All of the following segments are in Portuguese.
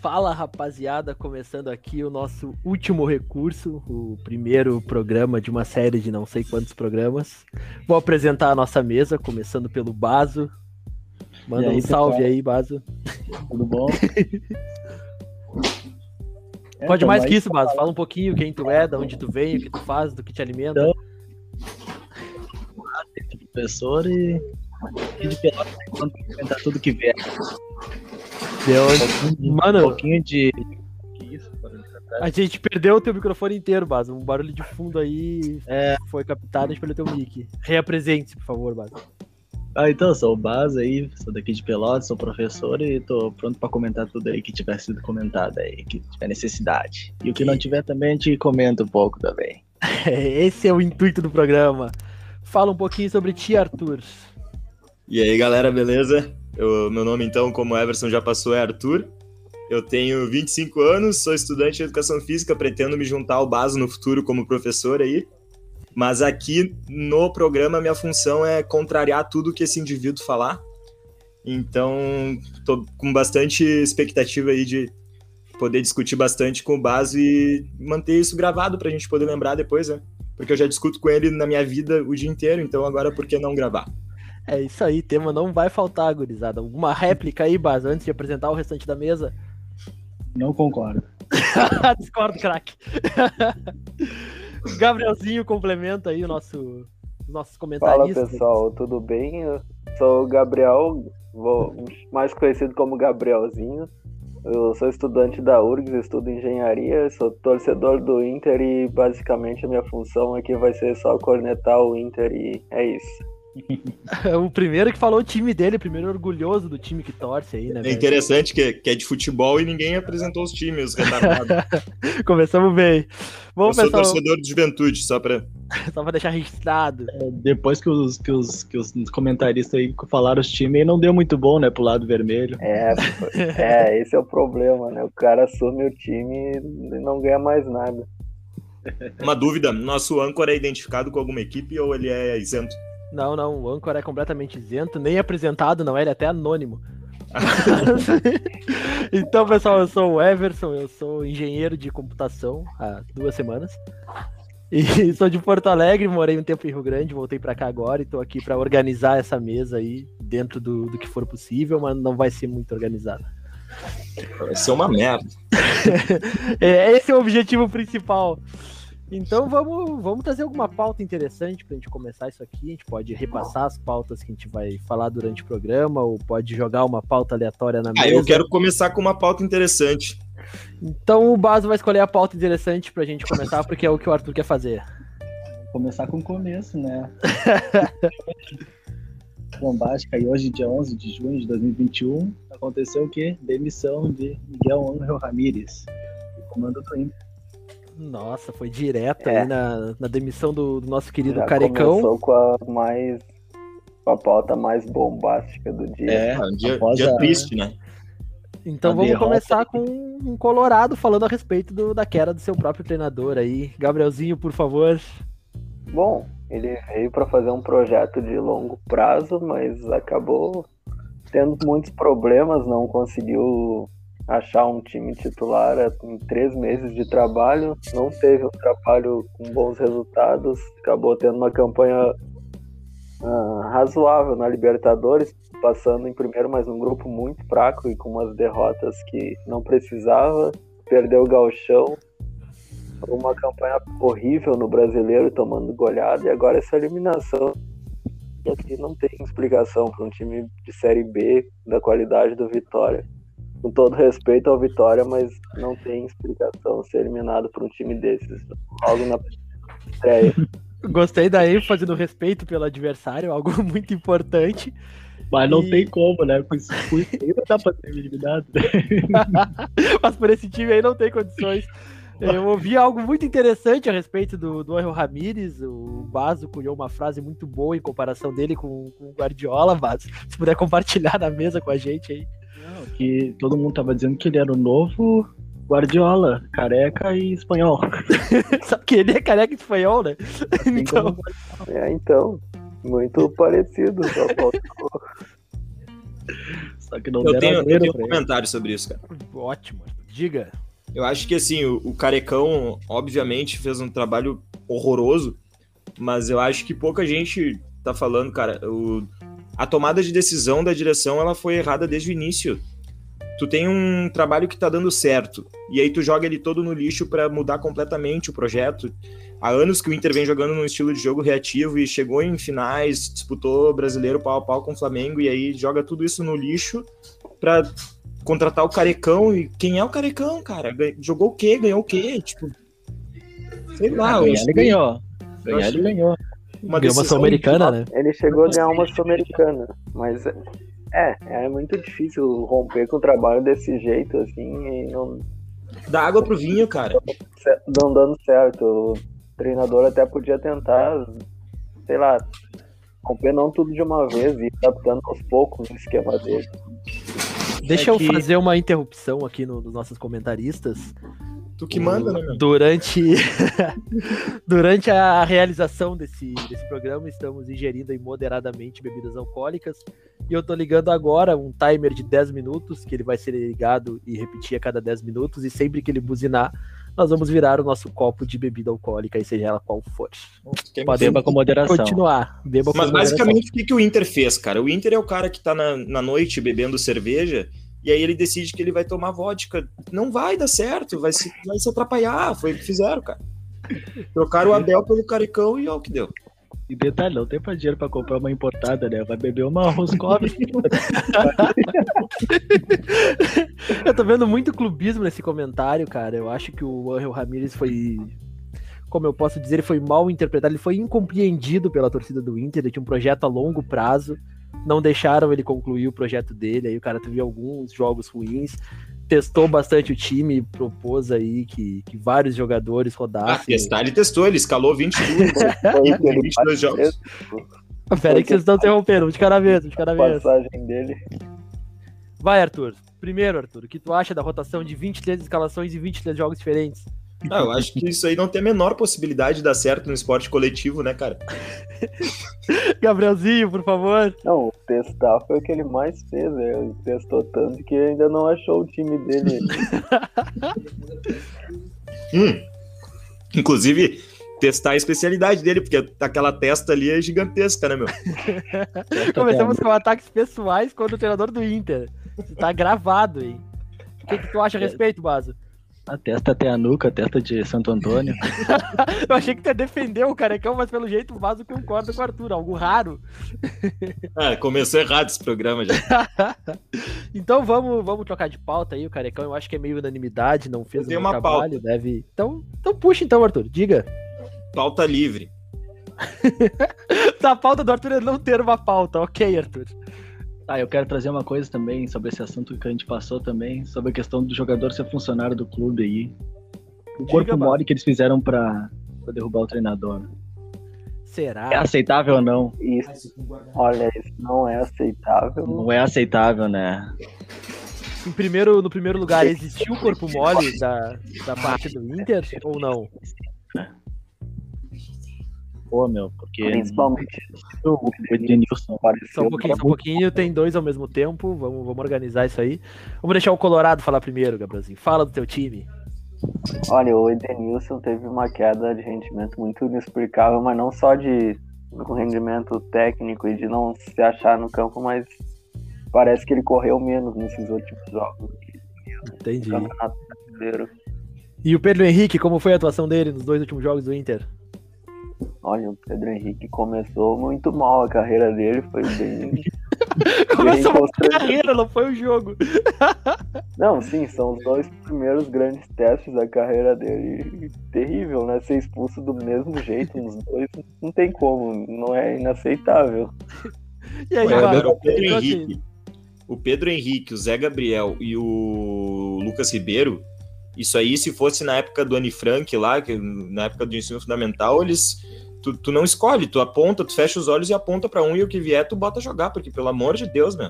Fala rapaziada, começando aqui o nosso último recurso, o primeiro programa de uma série de não sei quantos programas. Vou apresentar a nossa mesa, começando pelo Baso. Manda aí, um salve pessoal? aí, Baso. Tudo bom? É, Pode mais que isso, Baso. Fala um pouquinho quem tu é, de onde tu vem, o que tu faz, do que te alimenta. Então, professor e de pelota quando comentar tudo que vier. De onde- Um pouquinho de, Mano. um pouquinho de que isso, atrás. A gente perdeu o teu microfone inteiro, Baso. Um barulho de fundo aí É. foi captado, a gente perdeu teu mic. Reapresente-se, por favor, Baso. Ah, então, eu sou o Baz aí, sou daqui de Pelotas, sou professor e tô pronto pra comentar tudo aí que tiver sido comentado aí, que tiver necessidade. E o que não tiver também a gente comenta um pouco também. Esse é o intuito do programa. Fala um pouquinho sobre ti, Arthur. E aí, galera, beleza? Eu- meu nome, então, como o Everson já passou, é Arthur. Eu tenho 25 anos, sou estudante de educação física, pretendo me juntar ao Baso no futuro como professor aí. Mas aqui no programa, minha função é contrariar tudo que esse indivíduo falar. Então, tô com bastante expectativa aí de poder discutir bastante com o Baso e manter isso gravado pra gente poder lembrar depois, né? Porque eu já discuto com ele na minha vida o dia inteiro, então agora por que não gravar? É isso aí, tema não vai faltar, gurizada. Alguma réplica aí, Baz, antes de apresentar o restante da mesa? Não concordo. Discordo, craque. Gabrielzinho complementa aí o nosso, os nossos Fala comentaristas. pessoal, tudo bem? Eu sou o Gabriel, vou- mais conhecido como Gabrielzinho. Eu sou estudante da URGS, estudo engenharia, sou torcedor do Inter e basicamente a minha função aqui vai ser só cornetar o Inter e é isso. o primeiro que falou o time dele, o primeiro orgulhoso do time que torce aí, né? É velho? interessante que, que é de futebol e ninguém apresentou os times, os retardados. Começamos bem. Eu Vamos, sou pessoal, torcedor de juventude, só pra. só pra deixar registrado. Depois que os, que os, que os comentaristas aí falaram os times, aí não deu muito bom, né, pro lado vermelho. É, é, esse é o problema, né? O cara assume o time e não ganha mais nada. Uma dúvida: nosso âncora é identificado com alguma equipe ou ele é isento? Não, não, o âncora é completamente isento, nem apresentado, não ele é até anônimo. então, pessoal, eu sou o Everson, eu sou engenheiro de computação há duas semanas. E sou de Porto Alegre, morei um tempo em Rio Grande, voltei pra cá agora e tô aqui pra organizar essa mesa aí dentro do, do que for possível, mas não vai ser muito organizada. Vai ser uma merda. É, esse é o objetivo principal. Então vamos, vamos trazer alguma pauta interessante pra gente começar isso aqui. A gente pode repassar as pautas que a gente vai falar durante o programa, ou pode jogar uma pauta aleatória na mesa. Ah, eu quero começar com uma pauta interessante. Então o Baso vai escolher a pauta interessante pra gente começar, porque é o que o Arthur quer fazer. começar com o começo, né? Bombástica, e hoje, dia 11 de junho de 2021, aconteceu o quê? Demissão de Miguel Ángel Ramírez, do comando do Inter. Nossa, foi direto É. aí na, na demissão do, do nosso querido Já Carecão. começou com a mais com a pauta mais bombástica do dia. É, um dia, dia a- triste, né? Então a vamos derrota. começar com um Colorado falando a respeito do, da queda do seu próprio treinador aí. Gabrielzinho, por favor. Bom, ele veio para fazer um projeto de longo prazo, mas acabou tendo muitos problemas, não conseguiu achar um time titular em três meses de trabalho, não teve um trabalho com bons resultados, acabou tendo uma campanha ah, razoável na Libertadores, passando em primeiro, mas num grupo muito fraco e com umas derrotas que não precisava, perdeu o gauchão, uma campanha horrível no brasileiro, tomando goleada, e agora essa eliminação. Aqui não tem explicação para um time de Série B da qualidade do Vitória. Com todo respeito ao Vitória, mas não tem explicação ser eliminado por um time desses logo na estreia. Gostei da ênfase no respeito pelo adversário, algo muito importante. Mas não E- tem como, né? Com isso com isso aí não dá pra ser eliminado. Mas por esse time aí não tem condições. Eu ouvi algo muito interessante a respeito do, do Angel Ramírez. O Baso cunhou uma frase muito boa em comparação dele com, com o Guardiola, Baso. Se puder compartilhar na mesa com a gente aí. Que todo mundo tava dizendo que ele era o novo Guardiola, careca e espanhol. Só que ele é careca e espanhol, né? Assim Então, como- É, então, muito parecido. Só Só que não Eu deram tenho, eu tenho um comentário sobre isso, cara. ótimo. Diga. Eu acho que assim, o, o Carecão, obviamente, fez um trabalho horroroso, mas eu acho que pouca gente tá falando, cara. O, a tomada de decisão da direção ela foi errada desde o início. Tu tem um trabalho que tá dando certo, e aí tu joga ele todo no lixo pra mudar completamente o projeto. Há anos que o Inter vem jogando num estilo de jogo reativo e chegou em finais, disputou brasileiro pau a pau com o Flamengo, e aí joga tudo isso no lixo pra contratar o Carecão. E quem é o Carecão, cara? Jogou o quê? Ganhou o quê? Tipo. Sei lá, Ah, ganhar ele ganhou. Ganhar ele ganhou. uma Ganhou uma decisão Sul-Americana, né? Ele chegou a ganhar uma Sul-Americana, mas é, é muito difícil romper com o trabalho desse jeito, assim, e não, Dá água pro vinho, cara. não dando certo. O treinador até podia tentar, sei lá, romper não tudo de uma vez e adaptando aos poucos o esquema dele. Deixa É eu que- fazer uma interrupção aqui no- nos nossos comentaristas. Tu que manda, né, meu? Durante, durante a realização desse, desse programa, estamos ingerindo aí moderadamente bebidas alcoólicas. E eu tô ligando agora um timer de 10 minutos, que ele vai ser ligado e repetir a cada 10 minutos. E sempre que ele buzinar, nós vamos virar o nosso copo de bebida alcoólica, aí seja ela qual for. Pode Beba com moderação. Continuar. Beba Mas basicamente o que, que o Inter fez, cara? O Inter é o cara que tá na, na noite bebendo cerveja e aí ele decide que ele vai tomar vodka. Não vai dar certo, vai se, vai se atrapalhar. Foi o que fizeram, cara. Trocaram o Abel pelo Carecão e olha o que deu. E detalhe, não tem pra dinheiro pra comprar uma importada, né? Vai beber uma Roscoff. Eu tô vendo muito clubismo nesse comentário, cara. Eu acho que o Angel Ramírez foi. Como eu posso dizer, ele foi mal interpretado, ele foi incompreendido pela torcida do Inter. Ele tinha um projeto a longo prazo. Não deixaram ele concluir o projeto dele. Aí o cara teve alguns jogos ruins. Testou bastante o time, propôs aí que, que vários jogadores Ah, rodassem. testar, ele testou, ele escalou 22, Foi o que ele 22 jogos. Pera aí que vocês estão interrompendo, um de cada vez, um de cada vez. passagem dele. Vai, Arthur. Primeiro, Arthur, o que tu acha da rotação de 23 escalações e 23 jogos diferentes? Ah, eu acho que isso aí não tem a menor possibilidade de dar certo no esporte coletivo, né, cara? Gabrielzinho, por favor. Não, o testar foi o que ele mais fez, né? Ele testou tanto que ainda não achou o time dele. Hum. Inclusive, testar a especialidade dele, porque aquela testa ali é gigantesca, né, meu? Começamos com ataques pessoais contra o treinador do Inter. Tá gravado, hein? O que, que tu acha a respeito, Baso? A testa até a nuca, a testa de Santo Antônio. Eu achei que tu ia defender o carecão, mas pelo jeito o Baso concorda com o Arthur, algo raro. Ah, começou errado esse programa já. Então vamos, vamos trocar de pauta aí, o carecão. Eu acho que é meio unanimidade, não fez uma trabalho, deve. Então, então puxa então, Arthur, diga. Pauta livre. A pauta do Arthur é não ter uma pauta, ok, Arthur. Ah, eu quero trazer uma coisa também sobre esse assunto que a gente passou também, sobre a questão do jogador ser funcionário do clube aí. O Diga, corpo mole que eles fizeram pra, pra derrubar o treinador. Será? É aceitável ou não? Isso, olha, isso não é aceitável. Não é aceitável, né? Em primeiro, no primeiro lugar, existiu o corpo mole da, da parte do Inter ou não? Pô, meu, porque Principalmente o Edenilson Só pareceu um pouquinho, só um pouquinho, tem dois ao mesmo tempo. Vamos, vamos organizar isso aí. Vamos deixar o Colorado falar primeiro, Gabrielzinho. Fala do teu time. Olha, o Edenilson teve uma queda de rendimento muito inexplicável, mas não só de rendimento técnico e de não se achar no campo, mas parece que ele correu menos nesses últimos jogos Entendi. do Campeonato Brasileiro. E o Pedro Henrique, como foi a atuação dele nos dois últimos jogos do Inter? Olha, o Pedro Henrique começou muito mal a carreira dele, foi bem. Começou bem uma carreira, não foi o jogo. Não, sim, são os dois primeiros grandes testes da carreira dele. Terrível, né? Ser expulso do mesmo jeito nos dois, não tem como, não é inaceitável. E aí, mano? cara, o Pedro Henrique, o Pedro Henrique, o Zé Gabriel e o Lucas Ribeiro, isso aí, se fosse na época do Anne Frank lá, que, na época do ensino fundamental, eles. Tu, tu não escolhe, tu aponta, tu fecha os olhos e aponta pra um e o que vier, tu bota jogar, porque pelo amor de Deus, meu.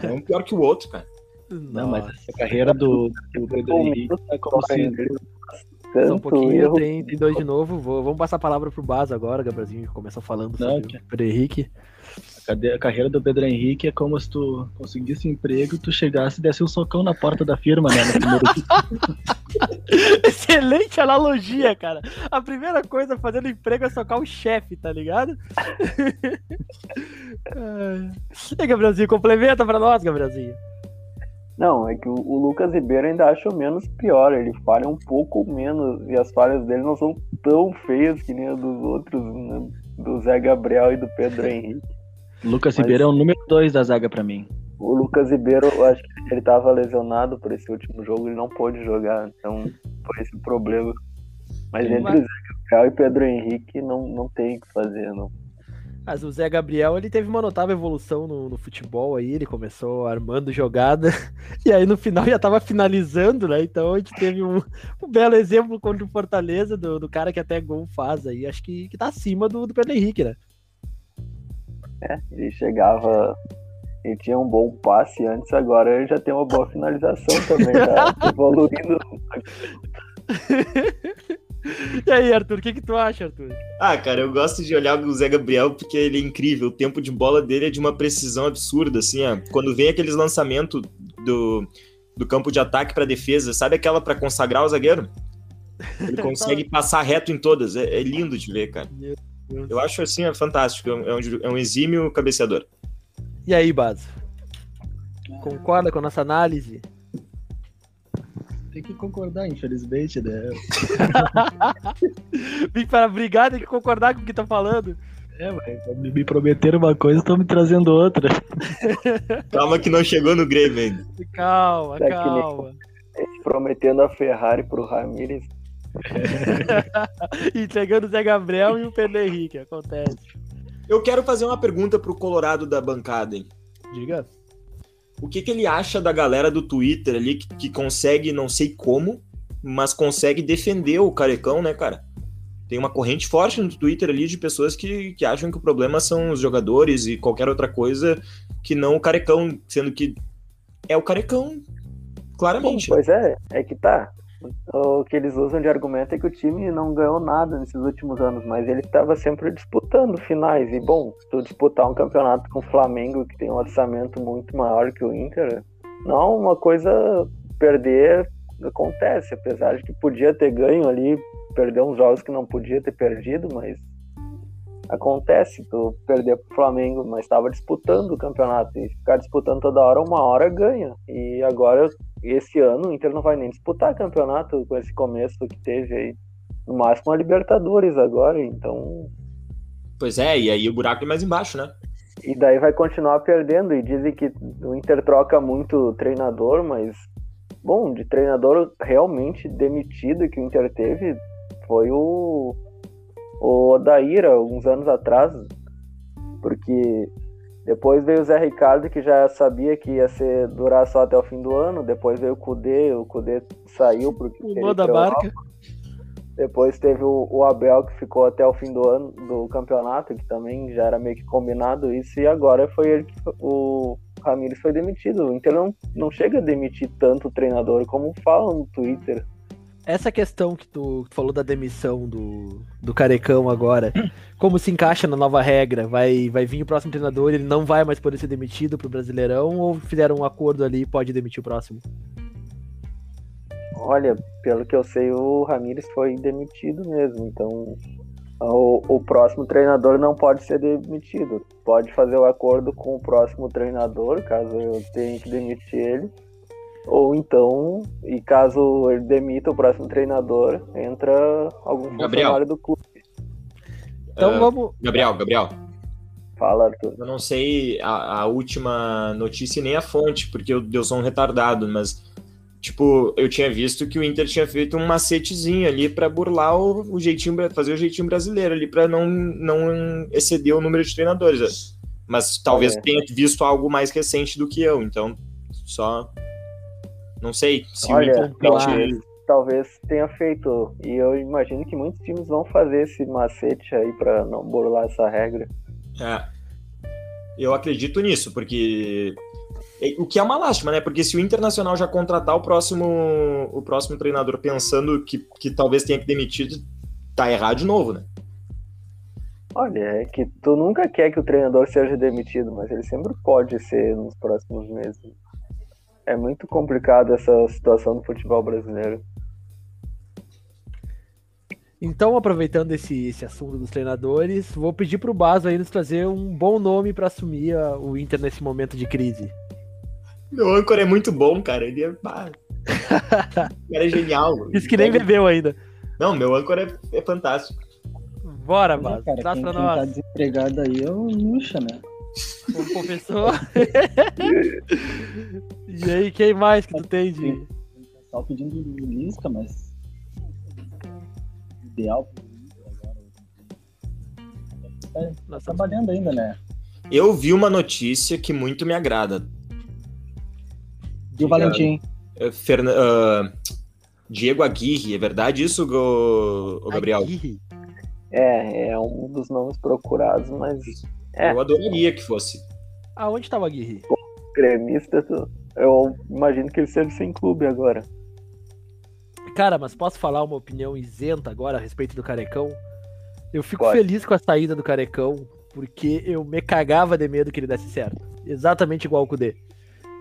É um pior que o outro, cara. Não, mas a carreira do, do Pedro Henrique tá como se só um pouquinho, tem, tem dois de novo. Vou, vamos passar a palavra pro Baz agora, Gabrielzinho, que começa falando Não, sobre o Pedro Henrique. A carreira do Pedro Henrique é como se tu conseguisse emprego, tu chegasse e desse um socão na porta da firma, né? Excelente analogia, cara. A primeira coisa fazendo emprego é socar o chefe, tá ligado? e aí, Gabrielzinho, complementa pra nós, Gabrielzinho. Não, é que o, o Lucas Ribeiro ainda acha o menos pior. Ele falha um pouco menos e as falhas dele não são tão feias que nem as dos outros, né? do Zé Gabriel e do Pedro Henrique. Lucas Mas... Ribeiro é o número 2 da zaga para mim. O Lucas Ribeiro, eu acho que ele tava lesionado por esse último jogo, ele não pôde jogar, então foi esse o problema. Mas Sim, entre mas... Zé Gabriel e Pedro Henrique não, não tem o que fazer, não. Mas o Zé Gabriel, ele teve uma notável evolução no, no, futebol aí, ele começou armando jogada, e aí no final já tava finalizando, né? Então a gente teve um, um belo exemplo contra o Fortaleza, do, do, cara que até gol faz aí, acho que, que tá acima do, do Pedro Henrique, né? É, ele chegava, ele tinha um bom passe antes, agora ele já tem uma boa finalização também, tá evoluindo. E aí, Arthur, o que, que tu acha, Arthur? Ah, cara, eu gosto de olhar o Zé Gabriel porque ele é incrível. O tempo de bola dele é de uma precisão absurda, assim, ó. Quando vem aqueles lançamentos do, do campo de ataque para defesa, sabe aquela para consagrar o zagueiro? Ele consegue passar reto em todas. É, é lindo de ver, cara. Eu acho assim, é fantástico. É um, é um exímio cabeceador. E aí, Baso? Concorda com a nossa análise? tem que concordar, infelizmente, né? Vim para brigar, tem que concordar com o que tá falando. É, mas me prometeram uma coisa, estão me trazendo outra. Calma que não chegou no Grêmio ainda. Calma, é calma. Prometendo a Ferrari pro Ramires. Entregando o Zé Gabriel e o Pedro Henrique, acontece. Eu quero fazer uma pergunta pro Colorado da bancada, hein? Diga o que, que ele acha da galera do Twitter ali que, que consegue, não sei como, mas consegue defender o Carecão, né, cara? Tem uma corrente forte no Twitter ali de pessoas que, que acham que o problema são os jogadores e qualquer outra coisa que não o Carecão, sendo que é o Carecão, claramente. pois é, é que tá o que eles usam de argumento é que o time não ganhou nada nesses últimos anos, mas ele estava sempre disputando finais. E bom, se tu disputar um campeonato com o Flamengo, que tem um orçamento muito maior que o Inter, não uma coisa perder acontece, apesar de que podia ter ganho ali, perder uns jogos que não podia ter perdido, mas acontece, tu perder pro Flamengo, mas estava disputando o campeonato e ficar disputando toda hora, uma hora ganha. E agora esse ano o Inter não vai nem disputar campeonato com esse começo que teve aí. No máximo a Libertadores agora, então. Pois é, e aí o buraco é mais embaixo, né? E daí vai continuar perdendo. E dizem que o Inter troca muito treinador, mas. Bom, de treinador realmente demitido que o Inter teve foi o. O Odaíra, alguns anos atrás. Porque depois veio o Zé Ricardo, que já sabia que ia ser durar só até o fim do ano. Depois veio o Cudê, o Cudê saiu porque Pulou da barca. Depois teve o, o, Abel, que ficou até o fim do ano do campeonato, que também já era meio que combinado isso. E agora foi ele que o Ramires foi demitido. O Inter não, não chega a demitir tanto o treinador como falam no Twitter essa questão que tu, falou da demissão do, do Carecão agora, como se encaixa na nova regra? Vai, vai vir o próximo treinador ele não vai mais poder ser demitido pro Brasileirão ou fizeram um acordo ali e pode demitir o próximo? Olha, pelo que eu sei, o Ramires foi demitido mesmo, então o, o próximo treinador não pode ser demitido. Pode fazer o acordo com o próximo treinador, caso eu tenha que demitir ele ou então, e caso ele demita o próximo treinador, entra algum Gabriel. funcionário do clube. Então uh, vamos. Gabriel, Gabriel. Fala, Arthur. Eu não sei a, a última notícia nem a fonte, porque eu, eu sou um retardado, mas tipo, eu tinha visto que o Inter tinha feito um macetezinho ali para burlar o, o, jeitinho, fazer o jeitinho brasileiro ali para não, não exceder o número de treinadores. Mas talvez é. tenha visto algo mais recente do que eu, então só não sei se Olha, o Inter talvez, talvez tenha feito. E eu imagino que muitos times vão fazer esse macete aí para não burlar essa regra. É. Eu acredito nisso, porque O que é uma lástima, né? Porque se o Internacional já contratar o próximo, o próximo treinador pensando que, que talvez tenha que demitir, tá errado de novo, né? Olha, é que tu nunca quer que o treinador seja demitido, mas ele sempre pode ser nos próximos meses. É muito complicado essa situação do futebol brasileiro. Então, aproveitando esse, esse assunto dos treinadores, vou pedir pro Baso aí nos trazer um bom nome pra assumir a- o Inter nesse momento de crise. Meu âncora é muito bom, cara. Ele é. O cara é genial. Isso que nem bebeu ainda. Não, meu âncora é, é fantástico. Bora, é, Baso, traz quem tá nós. desempregado aí é o Lucha, né? Como professor. e aí, quem mais que tu tem de. Pessoal pedindo o Lisca, mas. Ideal agora. Tá trabalhando ainda, né? Eu vi uma notícia que muito me agrada. E o Valentim? É, Ferna- ah, Diego Aguirre, é verdade isso, Go- Gabriel? Aguirre. É, é um dos nomes procurados, mas É. Eu adoraria que fosse. Aonde tava o Aguirre? gremista, eu imagino que ele seja sem clube agora. Cara, mas posso falar uma opinião isenta agora a respeito do Carecão? Eu fico Pode. feliz com a saída do Carecão, porque eu me cagava de medo que ele desse certo. Exatamente igual o Kudê.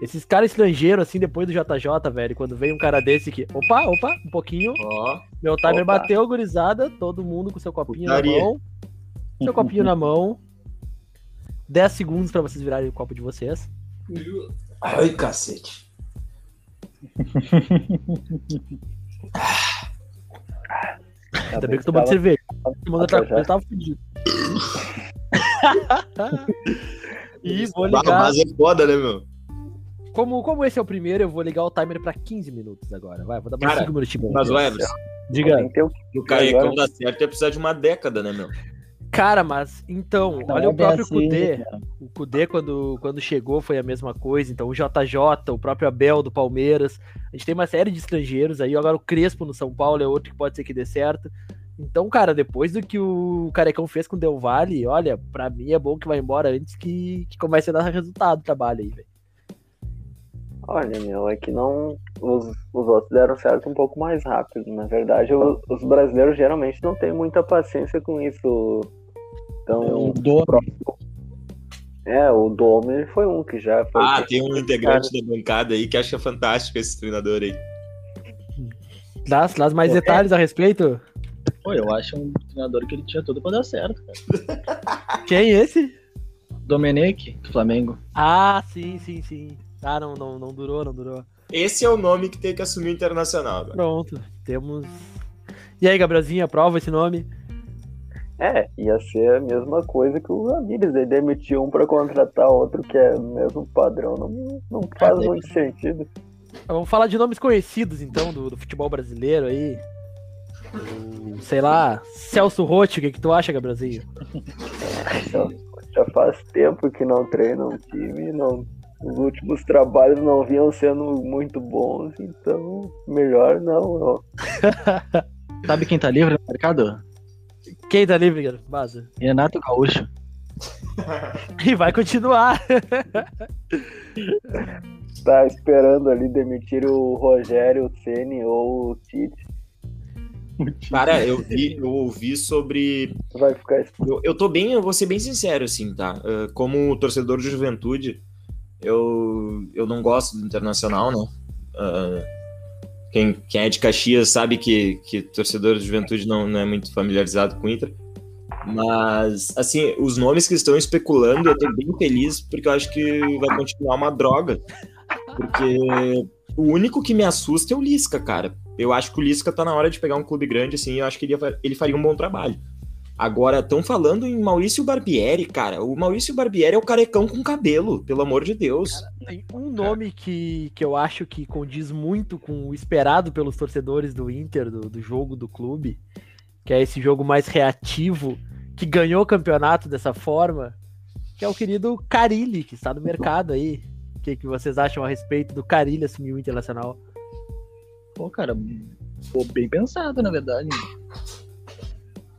Esses caras estrangeiros, assim, depois do JJ, velho, quando vem um cara desse que. Opa, opa, um pouquinho. Ó, Meu timer Opa. bateu, gurizada. Todo mundo com seu copinho Putaria. na mão. Seu copinho na mão. 10 segundos pra vocês virarem o copo de vocês. Ai, cacete. Ainda bem que eu tô tomando cerveja. Eu tava, já. eu tava fudido. e vou ligar. mas é foda, né, meu? Como, como esse é o primeiro, eu vou ligar o timer pra 15 minutos agora. Vai, vou dar mais Cara, 5 minutinhos. Mas o Everson, Diga. O Agora- dá certo ia precisar de uma década, né, meu? Cara, mas então, Não olha é o próprio assim, Kudê. cara. O Kudê, quando, quando chegou, foi a mesma coisa. Então, o JJ, o próprio Abel do Palmeiras. A gente tem uma série de estrangeiros aí. Agora, o Crespo no São Paulo é outro que pode ser que dê certo. Então, cara, depois do que o Carecão fez com o Del Valle, olha, pra mim é bom que vai embora antes que, que comece a dar resultado o trabalho aí, velho. Olha, meu, é que não. Os, os outros deram certo um pouco mais rápido. Na verdade, o- os brasileiros geralmente não têm muita paciência com isso. É o Então, dono. é, o Dome ele foi um que já foi. Ah, tem um integrante da bancada aí que acha fantástico esse treinador aí. Dá, dá mais Pô, é. detalhes a respeito? Pô, eu acho um treinador que ele tinha tudo pra dar certo, cara. Quem é esse? Domenech, do Flamengo. Ah, sim, sim, sim. Ah, não, não, não durou, não durou. Esse é o nome que tem que assumir o Internacional agora. Pronto, temos. E aí, Gabrielzinho, aprova esse nome? É, ia ser a mesma coisa que o Ramires. Ele demitiu um pra contratar outro que é o mesmo padrão. Não, não faz daí- muito sentido. Vamos falar de nomes conhecidos, então, do, do futebol brasileiro aí. O, sei lá, Celso Rotti, o que, que tu acha, Gabrielzinho? Já, já faz tempo que não treina um time. Não, os últimos trabalhos não vinham sendo muito bons. Então, melhor não. Sabe quem tá livre no mercado? Quem tá livre, cara? Baza. Renato Gaúcho. E vai continuar. Tá esperando ali demitir o Rogério, o Ceni ou o Tite. Cara, eu vi, eu ouvi sobre. Vai ficar Eu, eu tô bem, eu vou ser bem sincero, assim, tá? Ah, como torcedor de juventude, eu, eu não gosto do Internacional, né? Ah, quem, quem é de Caxias sabe que, que torcedor de juventude não, não é muito familiarizado com o Inter. Mas, assim, os nomes que estão especulando, eu tô bem feliz, porque eu acho que vai continuar uma droga. Porque o único que me assusta é o Lisca, cara. Eu acho que o Lisca tá na hora de pegar um clube grande, assim, eu acho que ele, ele faria um bom trabalho. Agora, estão falando em Maurício Barbieri, cara. O Maurício Barbieri é o carecão com cabelo, pelo amor de Deus. Tem um nome que, que eu acho que condiz muito com o esperado pelos torcedores do Inter, do, do jogo do clube, que é esse jogo mais reativo, que ganhou o campeonato dessa forma, que é o querido Carilli, que está no mercado aí. O que, que vocês acham a respeito do Carilli assumir o Internacional? Pô, cara, pô, bem pensado, na verdade.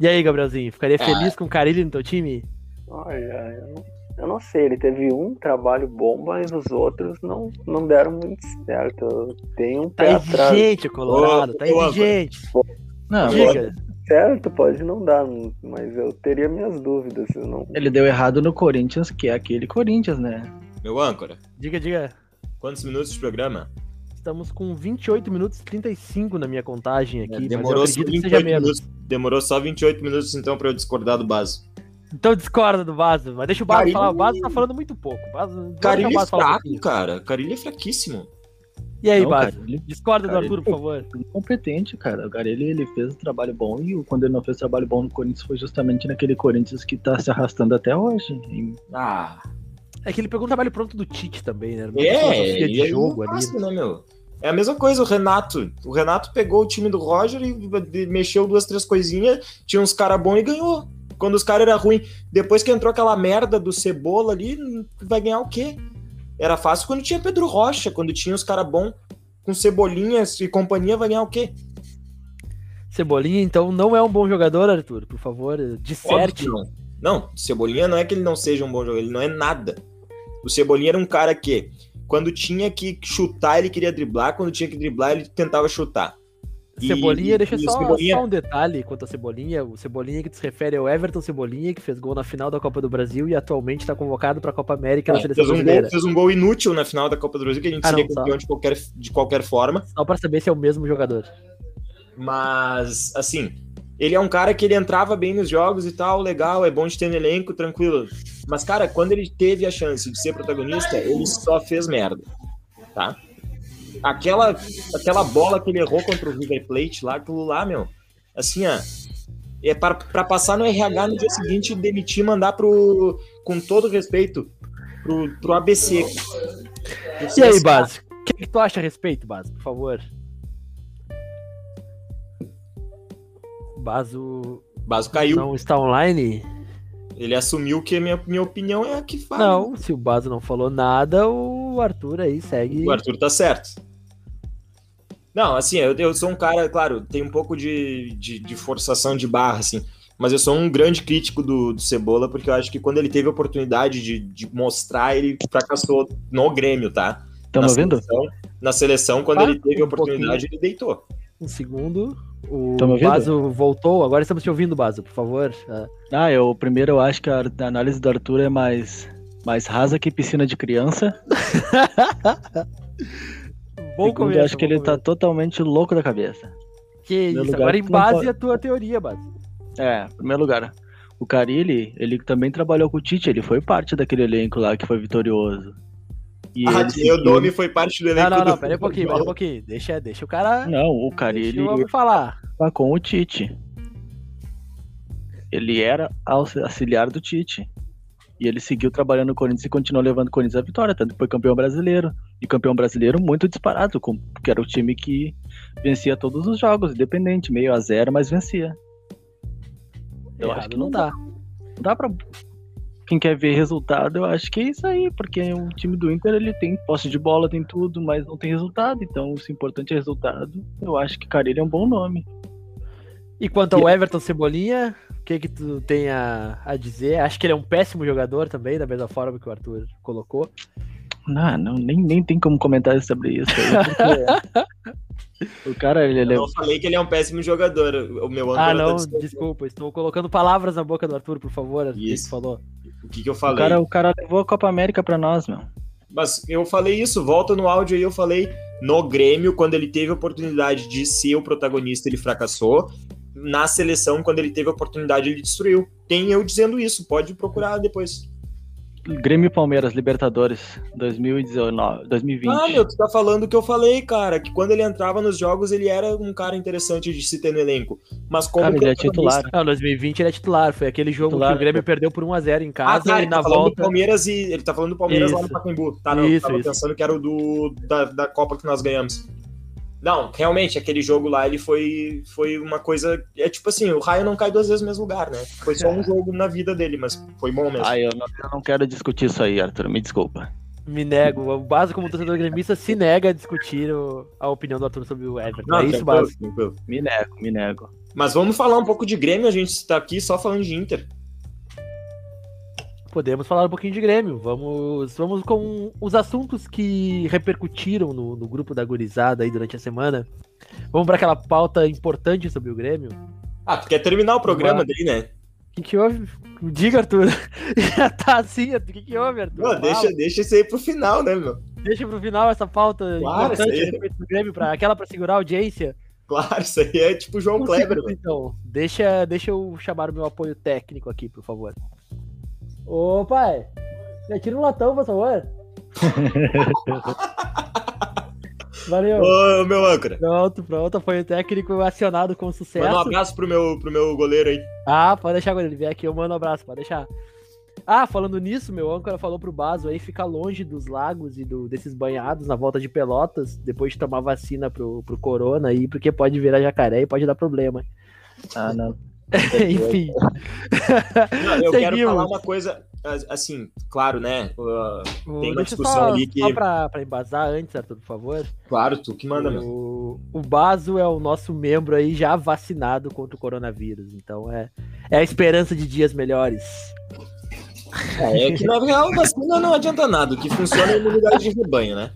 E aí, Gabrielzinho, ficaria Ah. feliz com o Carilli no teu time? Olha, eu eu não sei, ele teve um trabalho bom, mas os outros não, não deram muito certo. Eu tenho um pé Tá atrás. exigente, Colorado, tá exigente. Não, Diga. Certo, pode não dar, mas eu teria minhas dúvidas. Não... ele deu errado no Corinthians, que é aquele Corinthians, né? Meu âncora, Diga, diga. quantos minutos de programa? Estamos com 28 minutos e 35 na minha contagem aqui. mas eu Demorou só acredito que 28 seja menos. minutos. Demorou só 28 minutos então pra eu discordar do Baso. Então discorda do Baso, mas deixa o Baso Carilli- falar. O Baso tá falando muito pouco. O Baso, Carilho é um fraco, pouquinho. cara. Carilho é fraquíssimo. E aí, Não, Baso? Discorda do Carilli- Arthur, por favor. é incompetente, cara. O Garelli, ele fez um trabalho bom e quando ele não fez trabalho bom no Corinthians foi justamente naquele Corinthians que tá se arrastando até hoje. E- Ah, É que ele pegou um trabalho pronto do Tite também, né? É, aí jogo ali. passa, né, meu? É a mesma coisa o Renato. O Renato pegou o time do Roger e mexeu duas, três coisinhas, tinha uns caras bons e ganhou. Quando os caras eram ruins. Depois que entrou aquela merda do Cebola ali, vai ganhar o quê? Era fácil quando tinha Pedro Rocha, quando tinha os caras bons com Cebolinhas e companhia, vai ganhar o quê? Cebolinha, então, não é um bom jogador, Arthur. Por favor, disserte. não. Não, Cebolinha não é que ele não seja um bom jogador, ele não é nada. O Cebolinha era um cara que, quando tinha que chutar, ele queria driblar, quando tinha que driblar, ele tentava chutar. E- Cebolinha, deixa e o só, Cebolinha- só um detalhe quanto a Cebolinha. O Cebolinha que se refere ao Everton Cebolinha, que fez gol na final da Copa do Brasil e atualmente está convocado para a Copa América na seleção fez, um brasileira. gol, fez um gol inútil na final da Copa do Brasil, que a gente Ah, seria não, só. campeão de qualquer, de qualquer forma. Só para saber se é o mesmo jogador. Mas, assim, ele é um cara que ele entrava bem nos jogos e tal, legal, é bom de ter no elenco, tranquilo. Mas, cara, quando ele teve a chance de ser protagonista, ele só fez merda, tá? Aquela, aquela bola que ele errou contra o River Plate lá, aquilo lá, meu, assim, ó, é para pra passar no RH no dia seguinte e demitir e mandar pro, com todo respeito, pro, pro ABC. E aí, Base? O que, que tu acha a respeito, Base, por favor? Baso Baso caiu. não está online? Ele assumiu que a minha, minha opinião é a que faz. Não, se o Baso não falou nada, o Arthur aí segue. O Arthur tá certo. Não, assim, eu, eu sou um cara, claro, tem um pouco de, de, de forçação de barra, assim, mas eu sou um grande crítico do, do Cebola, porque eu acho que quando ele teve a oportunidade de, de mostrar, ele fracassou no Grêmio, tá? Ouvindo? Seleção, na seleção, quando Ah, ele teve a um oportunidade, ele deitou. Um segundo. O Tá? Baso voltou. Agora estamos te ouvindo, Baso, por favor. Ah, Ah, eu primeiro eu acho que a, análise do Arthur é mais, mais rasa que piscina de criança. bom Segundo, começo. eu acho que ele tá começo. totalmente louco da cabeça. Que isso, lugar, agora em base pode- a tua teoria, Baso. É, em primeiro lugar. O Carilli, ele também trabalhou com o Tite, ele foi parte daquele elenco lá que foi vitorioso. E Ah, ele o Domi foi parte do elenco Não, não, não, pera um pouquinho, pera um pouquinho. Deixa, deixa o cara. Não, o Deixa Carilli eu falar. tá com o Tite. Ele era aux- auxiliar do Tite. E ele seguiu trabalhando no Corinthians e continuou levando o Corinthians à vitória, tanto que foi campeão brasileiro. E campeão brasileiro muito disparado, com- porque era o time que vencia todos os jogos, independente, meio a zero, mas vencia. Eu Errado acho que não não dá. Não dá pra. Quem quer ver resultado, eu acho que é isso aí, porque o time do Inter ele tem posse de bola, tem tudo, mas não tem resultado. Então, se o importante é resultado, eu acho que Carilli é um bom nome. E quanto ao Everton Cebolinha, o que que tu tem a, a dizer? Acho que ele é um péssimo jogador também, da mesma forma que o Arthur colocou. Não, não nem, nem tem como comentar sobre isso. aí, o cara, ele, ele Eu não falei que ele é um péssimo jogador. O meu Ah, tá não, desculpa, estou colocando palavras na boca do Arthur, por favor. O que que Isso. tu falou? O que, que eu o, falei? cara, o cara levou a Copa América pra nós, meu. Mas eu falei isso, volta no áudio aí, eu falei no Grêmio, quando ele teve a oportunidade de ser o protagonista, ele fracassou. Na seleção, quando ele teve a oportunidade, ele destruiu. Tem eu dizendo isso, pode procurar depois. Grêmio e Palmeiras, Libertadores, 2019, 2020. Ah, meu, tu tá falando o que eu falei, cara, que quando ele entrava nos jogos, ele era um cara interessante de se ter no elenco. Mas como Cara, ele é titular. Não, 2020 ele é titular. Foi aquele jogo Titular, que o Grêmio perdeu por 1x0 em Ah, casa tá, e ele na tá falando do volta. Palmeiras e ele tá falando do Palmeiras lá no Isso. Pacaembu. Tá, não, Isso, tava isso. pensando que era o do da, da Copa que nós ganhamos. Não, realmente, aquele jogo lá, ele foi, foi uma coisa. É tipo assim, o raio não cai duas vezes no mesmo lugar, né? Foi só um jogo na vida dele, mas foi bom mesmo. Ah, eu não, eu não quero discutir isso aí, Arthur, me desculpa. Me nego. O Baso, como torcedor gremista, se nega a discutir o- a opinião do Arthur sobre o Everton. Não, é isso, Baso. tranquilo. Me nego, me nego. Mas vamos falar um pouco de Grêmio, a gente tá aqui só falando de Inter. Podemos falar um pouquinho de Grêmio. Vamos, vamos com os assuntos que repercutiram no, no grupo da gurizada aí durante a semana. Vamos para aquela pauta importante sobre o Grêmio. Ah, tu quer terminar o programa daí, né? O que, que houve? Diga, Arthur. Já tá assim, o que, que houve, Arthur? Não, deixa, deixa isso aí pro final, né, meu? Deixa pro final essa pauta Claro, importante aí. do Grêmio, pra, aquela para segurar a audiência. Claro, isso aí é tipo João Kleber, então. Deixa, deixa eu chamar o meu apoio técnico aqui, por favor. Ô, pai. Me atira um latão, por favor. Valeu. Ô, meu âncora. Pronto, pronto. Apoio técnico acionado com sucesso. Manda um abraço pro meu, pro meu goleiro aí. Ah, pode deixar quando ele vier aqui, eu mando um abraço, pode deixar. Ah, falando nisso, meu âncora falou pro Baso aí ficar longe dos lagos e do, desses banhados na volta de Pelotas, depois de tomar vacina pro, pro corona aí, porque pode virar jacaré e pode dar problema. Ah, não. Enfim. Não, eu quero falar uma coisa, as- assim, claro, né? uh, Tem uma Deixa discussão só, ali que- Só pra, pra embasar antes, Arthur, por favor. claro, tu que manda, meu. O, o Baso é o nosso membro aí já vacinado contra o coronavírus. Então é, é a esperança de dias melhores. É, é que na real vacina não adianta nada. O que funciona é a imunidade de rebanho, né?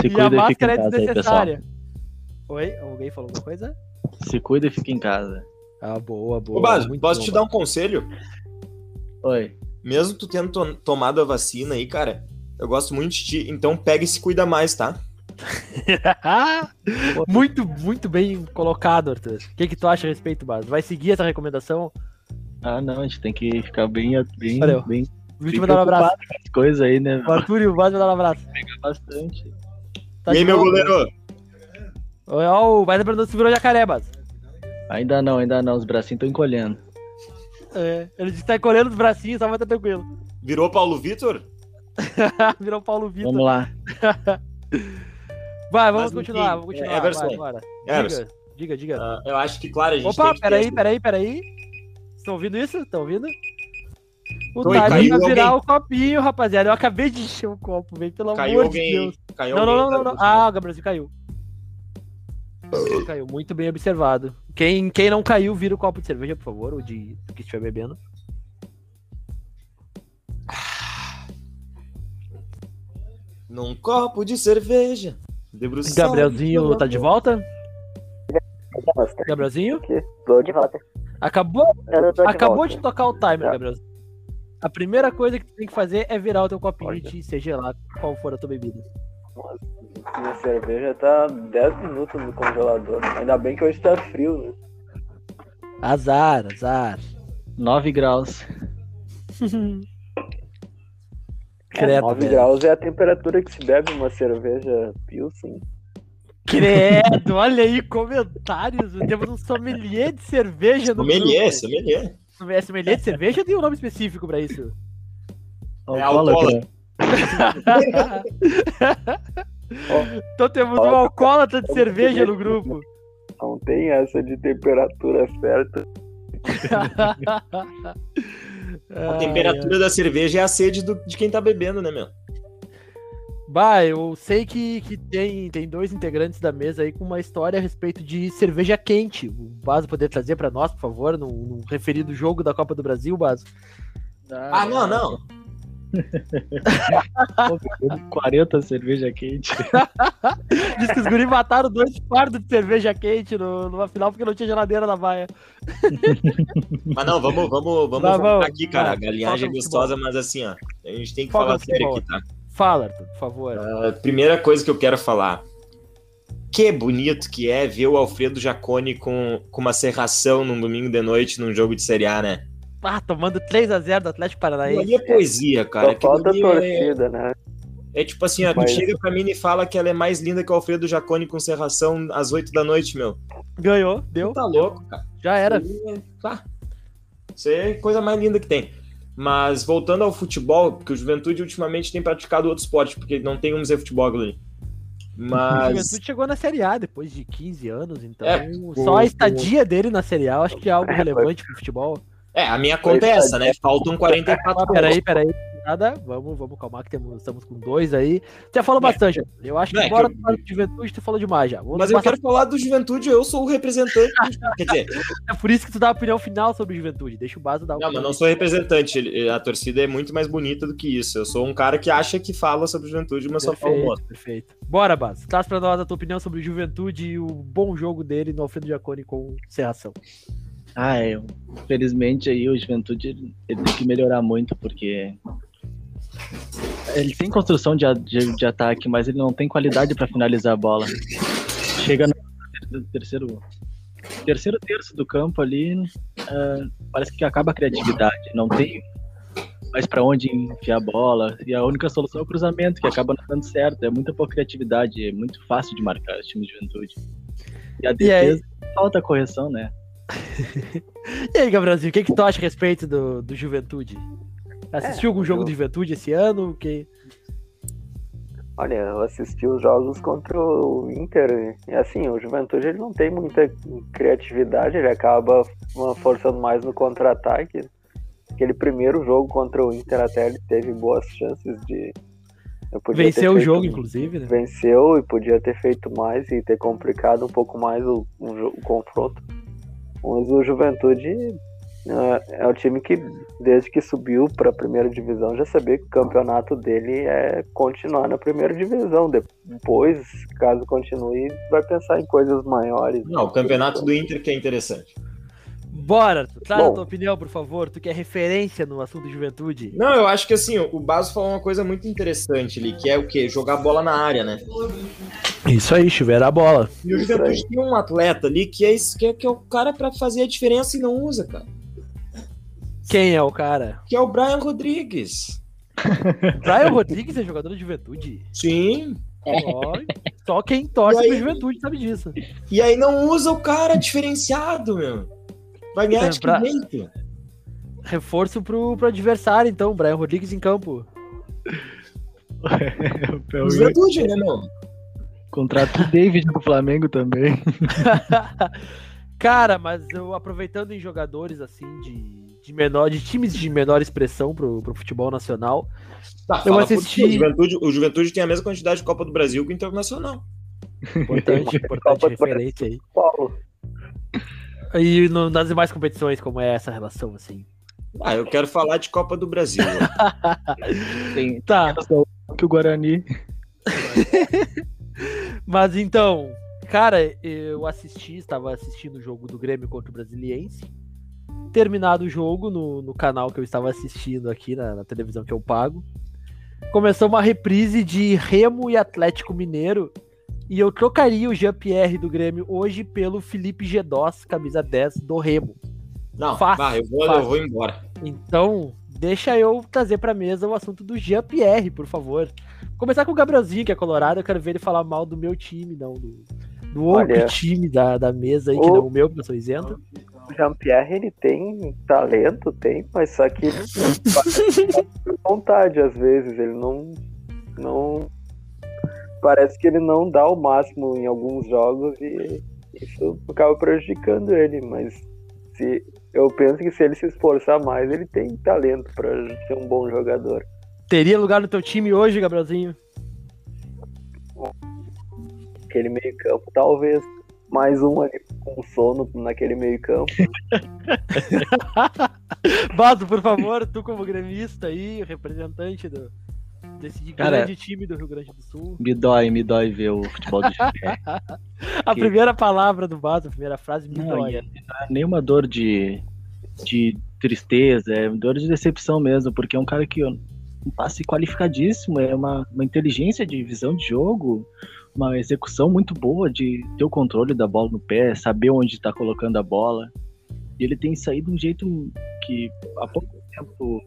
Se e a cuida máscara é casa aí, desnecessária. Oi? Alguém falou alguma coisa? Se cuida e fica em casa. Ah, boa, boa. Ô, muito posso bom, te dar um conselho? Oi. Mesmo tu tendo to- tomado a vacina aí, cara, eu gosto muito de ti, então pega e se cuida mais, tá? muito, muito bem colocado, Arthur. O que, que tu acha a respeito, Baso? Vai seguir essa recomendação? Ah, não, a gente tem que ficar bem, bem, Valeu. bem, Vou te mandar um abraço. preocupado com as coisas aí, né? O Arthur e o Baso mandar um abraço. Bastante. Tá e aí, meu goleiro? Ó, o Baso perguntou se virou jacaré. Ainda não, ainda não. Os bracinhos estão encolhendo. É, ele disse que tá encolhendo os bracinhos, só vai estar tranquilo. Virou Paulo Vitor? Virou Paulo Vitor. Vamos lá. Vai, vamos Mas, continuar, enfim, vamos continuar. é, Everson. vai, bora. Everson. Diga, diga, diga. Ah, eu acho que, claro, a gente Opa, tem que peraí, peraí, peraí. Estão ouvindo isso? Estão ouvindo? O Oi, caiu vai virar alguém. o copinho, rapaziada. Eu acabei de encher o copo, velho. Pelo Caiu amor de alguém, Deus. caiu Não, não, alguém, não, não, tá? não. Ah, o Gabrielzinho caiu. Ele caiu, muito bem observado. Quem, quem não caiu, vira o copo de cerveja, por favor, ou de do que estiver bebendo. Num copo de cerveja. Debruçado Gabrielzinho tá de volta? Gabrielzinho? Tô de volta. Acabou, de acabou volta. de tocar o timer, Tá. Gabrielzinho. A primeira coisa que tu tem que fazer é virar o teu copinho Olha. e seja lá qual for a tua bebida. Minha cerveja tá 10 minutos no congelador. Ainda bem que hoje tá frio, né? Azar, azar. 9 graus. Credo, 9 velho. graus é a temperatura que se bebe uma cerveja Pilsen. Credo, olha aí, comentários. Temos um sommelier de cerveja no Sommelier, grupo. sommelier. É sommelier de cerveja tem um nome específico pra isso. É Alcoólatra. Então temos um alcoólatra de cerveja no grupo. Não tem essa de temperatura certa. A temperatura da cerveja é a sede do- de quem tá bebendo, né, meu? Bah, eu sei que, que tem, tem dois integrantes da mesa aí com uma história a respeito de cerveja quente. O Baso poder trazer pra nós, por favor, no, no referido jogo da Copa do Brasil, Baso. Ah, não, não. 40 cerveja quente. Diz que os guris mataram dois fardos de cerveja quente no- numa final porque não tinha geladeira na baia. Mas não, vamos, vamos, vamos voltar vamos. aqui, cara. A galinhagem é gostosa, mas assim, ó. A gente tem que Foca falar sério aqui, tá? Fala, Arthur, por favor. A primeira coisa que eu quero falar. Que bonito que é ver o Alfredo Jacone com, com uma serração num domingo de noite num jogo de Série A, né? Ah, tomando 3x0 do Atlético Paranaense. ali é poesia, cara. Só falta é, torcida, né? é tipo assim, ó, tu Mas- chega pra mim e fala que ela é mais linda que o Alfredo Jacone com serração às 8 da noite, meu. Ganhou, deu, Tá louco, cara. já era. Isso aí é- Tá. Isso aí é a coisa mais linda que tem. Mas voltando ao futebol, porque o Juventude ultimamente tem praticado outro esporte, porque não tem um Zé Futebol ali. O Mas. Juventude chegou na Série A depois de 15 anos, então É, só o- a estadia dele na Série A eu acho que é algo É, relevante pro futebol. É, a minha conta é essa, né? Faltam 44 Ah, peraí, peraí. rapaziada, vamos, vamos calmar que temos, estamos com dois aí. Você já falou É. bastante. Eu acho que É, bora que eu- de juventude, tu falou demais já. Vamos Mas eu quero falar do Juventude, eu sou o representante. Quer dizer, É por isso que tu dá a opinião final sobre juventude. Deixa o Baso dar não, mas não sou representante. A torcida é muito mais bonita do que isso. Eu sou um cara que acha que fala sobre Juventude, mas só fala o modo. Perfeito, perfeito. Bora, Baso. Traz pra nós a tua opinião sobre juventude e o bom jogo dele no Alfredo Giacone com Serração. Ah, é. Infelizmente aí o Juventude ele tem que melhorar muito, porque ele tem construção de, de, de ataque, mas ele não tem qualidade para finalizar a bola. Chega no ter- terceiro, terceiro terço do campo ali, ah, parece que acaba a criatividade. Não tem mais para onde enfiar a bola. E a única solução é o cruzamento, que acaba não dando certo. É muita pouca criatividade, é muito fácil de marcar esse time de Juventude. E a E aí? defesa falta correção, né? E aí, Gabrielzinho, o que, que tu acha a respeito do, do Juventude? Assistiu É, algum jogo eu- de Juventude esse ano? Que... Olha, eu assisti os jogos contra o Inter e assim, o Juventude ele não tem muita criatividade, ele acaba forçando mais no contra-ataque. Aquele primeiro jogo contra o Inter até ele teve boas chances de Venceu o jogo, inclusive, né? Venceu e podia ter feito mais e ter complicado um pouco mais o, o o confronto. Mas o Juventude é, é o time que, desde que subiu para a primeira divisão, já sabia que o campeonato dele é continuar na primeira divisão. Depois, caso continue, vai pensar em coisas maiores. Não, o campeonato do Inter que é interessante. Bora, traz a Bom. tua opinião, por favor. Tu que é referência no assunto Juventude. Não, eu acho que assim, o Baso falou uma coisa muito interessante ali, que é o quê? Jogar bola na área, né? Isso aí, chuver a bola. E o Juventude tem um atleta ali que é, isso- que é, que é o cara pra fazer a diferença e não usa, cara. Quem é o cara? Que é o Brian Rodrigues. Brian Rodrigues é jogador de Juventude. Sim. Só quem torce aí? pra Juventude sabe disso. E aí não usa o cara diferenciado, meu. Vai ganhar de que pra- jeito? Reforço pro, pro adversário, então. Brian Rodrigues em campo. O Juventude, né, meu? Contrato o David no Flamengo também. Cara, mas eu aproveitando em jogadores assim de, de menor, de times de menor expressão pro, pro futebol nacional. Tá, Eu assisti- ti, O Juventude, o Juventude tem a mesma quantidade de Copa do Brasil que o Internacional. Importante, importante do referência aí. Paulo, E no- nas demais competições, como é essa relação, assim? Ah, eu quero falar de Copa do Brasil. Tem Tá, que o Guarani. mas então, cara, eu assisti, estava assistindo o jogo do Grêmio contra o Brasiliense. Terminado o jogo no, no canal que eu estava assistindo aqui, na, na televisão que eu pago. Começou uma reprise de Remo e Atlético Mineiro. E eu trocaria o Jean-Pierre do Grêmio hoje pelo Felipe Gedós, camisa 10 do Remo. Não, Fácil, vai, eu vou, fácil. eu vou embora. Então, deixa eu trazer pra mesa o assunto do Jean-Pierre, por favor. Começar com o Gabrielzinho, que é colorado, eu quero ver ele falar mal do meu time, não do, do outro Olha. time da, da mesa aí, que O- não o meu, porque eu sou isento. o Jean-Pierre ele tem talento, tem, mas só que ele vontade às vezes, ele não não parece que ele não dá o máximo em alguns jogos e isso acaba prejudicando ele, mas se eu penso que se ele se esforçar mais, ele tem talento para ser um bom jogador. Teria lugar no teu time hoje, Gabrielzinho? Aquele meio-campo, talvez mais um ali com sono naquele meio-campo. Bato, por favor, tu como gremista aí, representante do, desse Cara, grande time do Rio Grande do Sul. Me dói, me dói ver o futebol do Chile. A Que- primeira palavra do Bato, a primeira frase, me Não, dói. é- não é nenhuma dor de, de tristeza, é dor de decepção mesmo, porque é um cara que um passe qualificadíssimo, é uma, uma inteligência de visão de jogo, uma execução muito boa de ter o controle da bola no pé, saber onde está colocando a bola. E ele tem saído de um jeito que há pouco tempo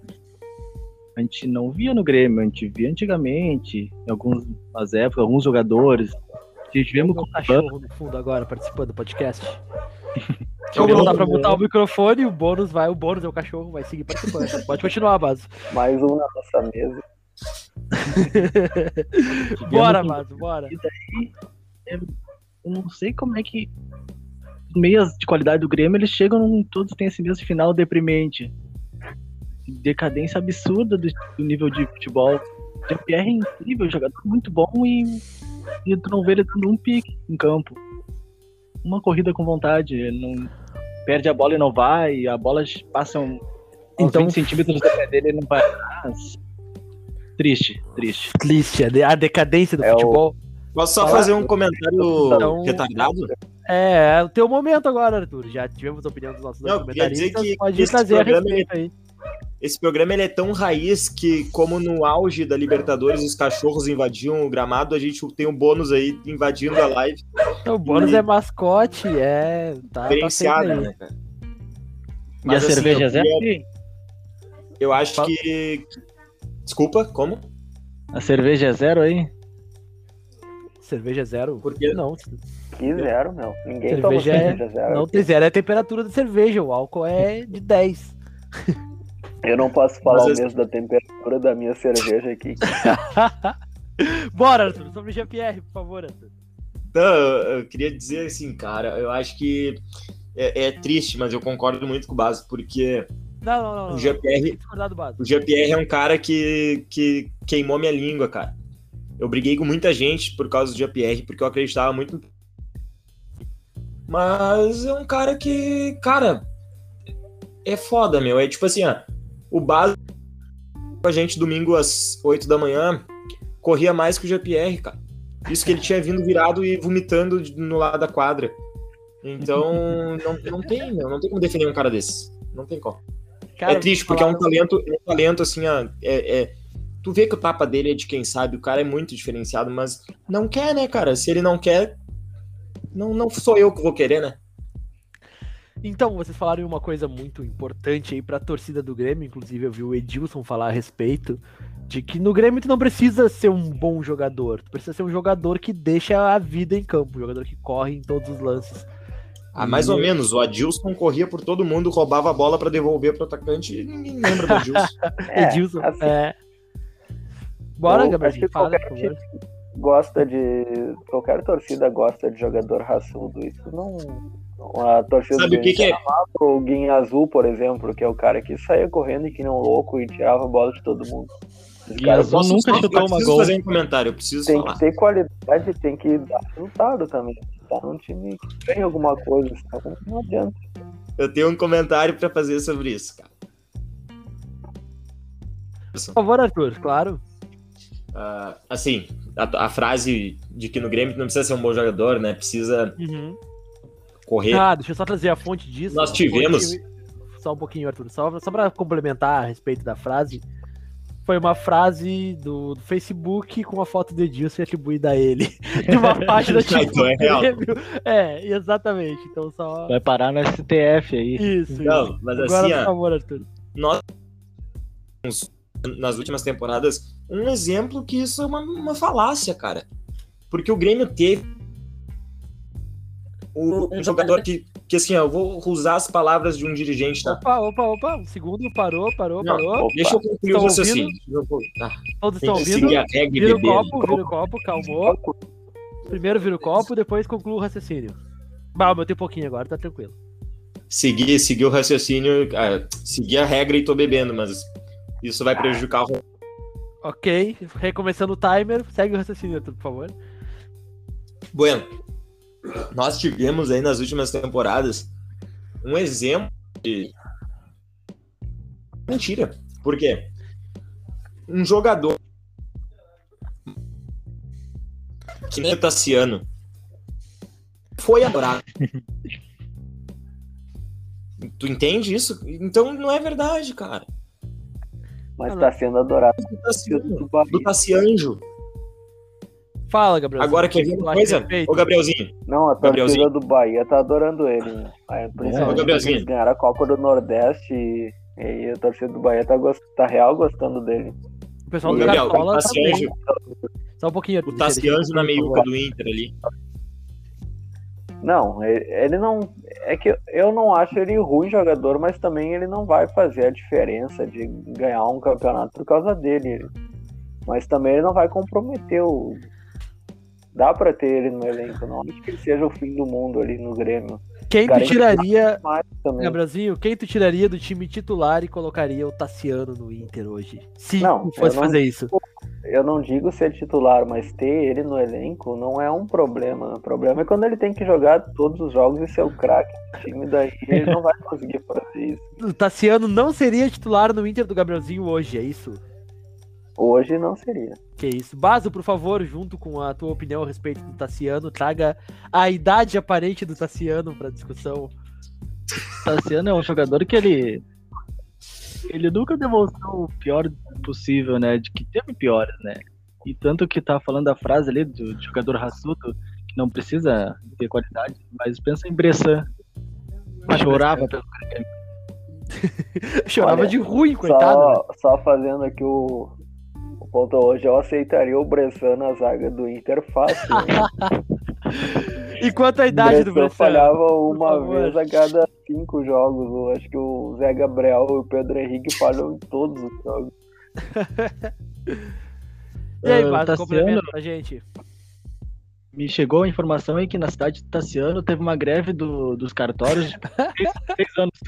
a gente não via no Grêmio, a gente via antigamente, em algumas épocas, alguns jogadores. Tivemos Tem um com cachorro no fundo agora participando do podcast. Eu Como não dá pra botar o microfone, o bônus vai, o bônus é o cachorro, vai seguir participando. Pode continuar, Baso. Mais um na nossa mesa. Bora, Baso, bora. eu não sei como é que os meias de qualidade do Grêmio eles chegam, todos têm esse mesmo final deprimente. Decadência absurda do, do nível de futebol. O Jean-Pierre é incrível, jogador muito bom e, e tu não vê ele dando um pique em campo. Uma corrida com vontade, ele não perde a bola e não vai, a bola passa um, então, 20 centímetros do pé dele e não vai atrás. Triste, triste. Triste, a decadência do é futebol. O... Posso só fazer um comentário então, retardado? É, é o teu momento agora, Arthur. Já tivemos a opinião dos nossos Não, comentaristas. Que pode trazer a respeito aí. Esse programa ele é tão raiz que, como no auge da Libertadores os cachorros invadiam o gramado, a gente tem um bônus aí invadindo a live. O bônus e... é mascote, é. Tá, diferenciado, tá né? Mas, e a assim, cerveja eu, queria... eu acho que. Desculpa, como? A cerveja é zero aí? Cerveja é zero? Porque não. Que zero, meu. Ninguém cerveja toma cerveja é... zero. Não tem zero, é a temperatura da cerveja. O álcool é de 10. Eu não posso falar Mas o mesmo da temperatura da minha cerveja aqui. Bora, Arthur, sobre o GPR, por favor, Arthur. Não, eu queria dizer assim, cara, eu acho que é, é triste, mas eu concordo muito com o Baso, porque não, não, não, o GPR, o GPR é um cara que, que queimou minha língua, cara. Eu briguei com muita gente por causa do GPR, porque eu acreditava muito. Mas é um cara que, cara, é foda, meu. É tipo assim, ó, o básico a gente domingo às 8 da manhã corria mais que o GPR, cara. Isso que ele tinha vindo virado e vomitando no lado da quadra. Então, não, não tem, meu, não tem como defender um cara desse. Não tem como. Cara, é triste, porque é um talento, é um talento assim, é, é, tu vê que o tapa dele é de quem sabe, o cara é muito diferenciado, mas não quer, né, cara? Se ele não quer, não, não sou eu que vou querer, né? Então, vocês falaram uma coisa muito importante aí pra torcida do Grêmio, inclusive eu vi o Edilson falar a respeito, de que no Grêmio tu não precisa ser um bom jogador, tu precisa ser um jogador que deixa a vida em campo, um jogador que corre em todos os lances. Ah, mais e... ou menos. O Adilson corria por todo mundo, roubava a bola para devolver pro atacante e ninguém lembra do Adilson. é, Edilson, assim, é. Bora, Gabriel, fala. Gosta de. Qualquer torcida gosta de jogador raçudo. Isso não. A torcida Sabe o que, que é? O Guinha Azul, por exemplo, que é o cara que saía correndo e que não louco e tirava a bola de todo mundo. Guinha Azul nunca chutou uma gol. fazer um comentário, eu preciso tem falar. que ter qualidade, tem que dar resultado também. Tá num time que tem alguma coisa, não adianta. Eu tenho um comentário para fazer sobre isso, cara. Por favor, Arthur, claro. Uh, assim, a, a, frase de que no Grêmio não precisa ser um bom jogador, né? Precisa uhum. Correr. Ah, deixa eu só trazer a fonte disso. Nós tivemos. Só um pouquinho, Arthur. Só, só para complementar a respeito da frase. Foi uma frase do, do Facebook com a foto do Edilson atribuída a ele. De uma página tipo, então é real. É, exatamente. Então só. Vai parar no STF aí. Isso. Não, isso. mas Agora, assim. Por favor, Arthur. Nós nas últimas temporadas um exemplo que isso é uma, uma falácia, cara. Porque o Grêmio teve um jogador que, que assim, ó, eu vou usar as palavras de um dirigente, tá? Opa, opa, opa, um segundo, parou, parou, Não, parou. Deixa eu concluir o raciocínio. Ah, Todos estão ouvindo? Vira o copo, vira o copo, calmou. Primeiro vira o copo, depois conclui o raciocínio. Bah, eu tenho pouquinho agora, tá tranquilo. Segui, segui o raciocínio, ah, segui a regra e tô bebendo, mas isso vai prejudicar o. Ok, recomeçando o timer, segue o raciocínio, por favor. Bueno, nós tivemos aí nas últimas temporadas um exemplo de. Mentira. Por quê? Um jogador que nem o Tassiano foi adorado. tu entende isso? Então não é verdade, cara. Mas tá sendo adorado. Do Tassianjo. Fala, Gabriel. Agora quer ver uma coisa? Ô, Gabrielzinho. Não, a torcida do Bahia tá adorando ele. Né? Principalmente Ô, Gabrielzinho. Eles ganharam a Copa do Nordeste e, e a torcida do Bahia tá, gost... tá real gostando dele. O pessoal do Gabriel, Cartola Tassianjo, tá Só um pouquinho. O Tassianjo na meiuca do Inter ali. Não, ele não. É que eu não acho ele ruim jogador, mas também ele não vai fazer a diferença de ganhar um campeonato por causa dele. Mas também ele não vai comprometer o, dá pra ter ele no elenco. Não acho que ele seja o fim do mundo ali no Grêmio. Quem tu tiraria. Gabrielzinho, quem tu tiraria do time titular e colocaria o Tassiano no Inter hoje? Se Não, fosse não- fazer isso. Eu não digo ser titular, mas ter ele no elenco não é um problema. O problema é quando ele tem que jogar todos os jogos e ser o craque do time, daí ele não vai conseguir fazer isso. O Tassiano não seria titular no Inter do Gabrielzinho hoje, é isso? Hoje não seria. Que isso. Baso, por favor, junto com a tua opinião a respeito do Tassiano, traga a idade aparente do Tassiano pra discussão. Tassiano é um jogador que ele. Ele nunca demonstrou o pior possível, né? De que teve piores, né? E tanto que tá falando a frase ali do do jogador raçudo, que não precisa ter qualidade, mas pensa em Bressan. Chorava pelo Chorava Olha, de ruim, coitado. Só, só fazendo aqui o ponto hoje, eu aceitaria o Bressan na zaga do Inter fácil. né? E quanto à idade do Bressan Bressan? falhava uma vez a cada cinco jogos. Eu acho que o Zé Gabriel e o Pedro Henrique falham em todos os jogos. E aí, Ah, Baso, Tassiano- complementa pra gente. Me chegou a informação aí que na cidade de Tassiano teve uma greve do- dos cartórios de três, três anos.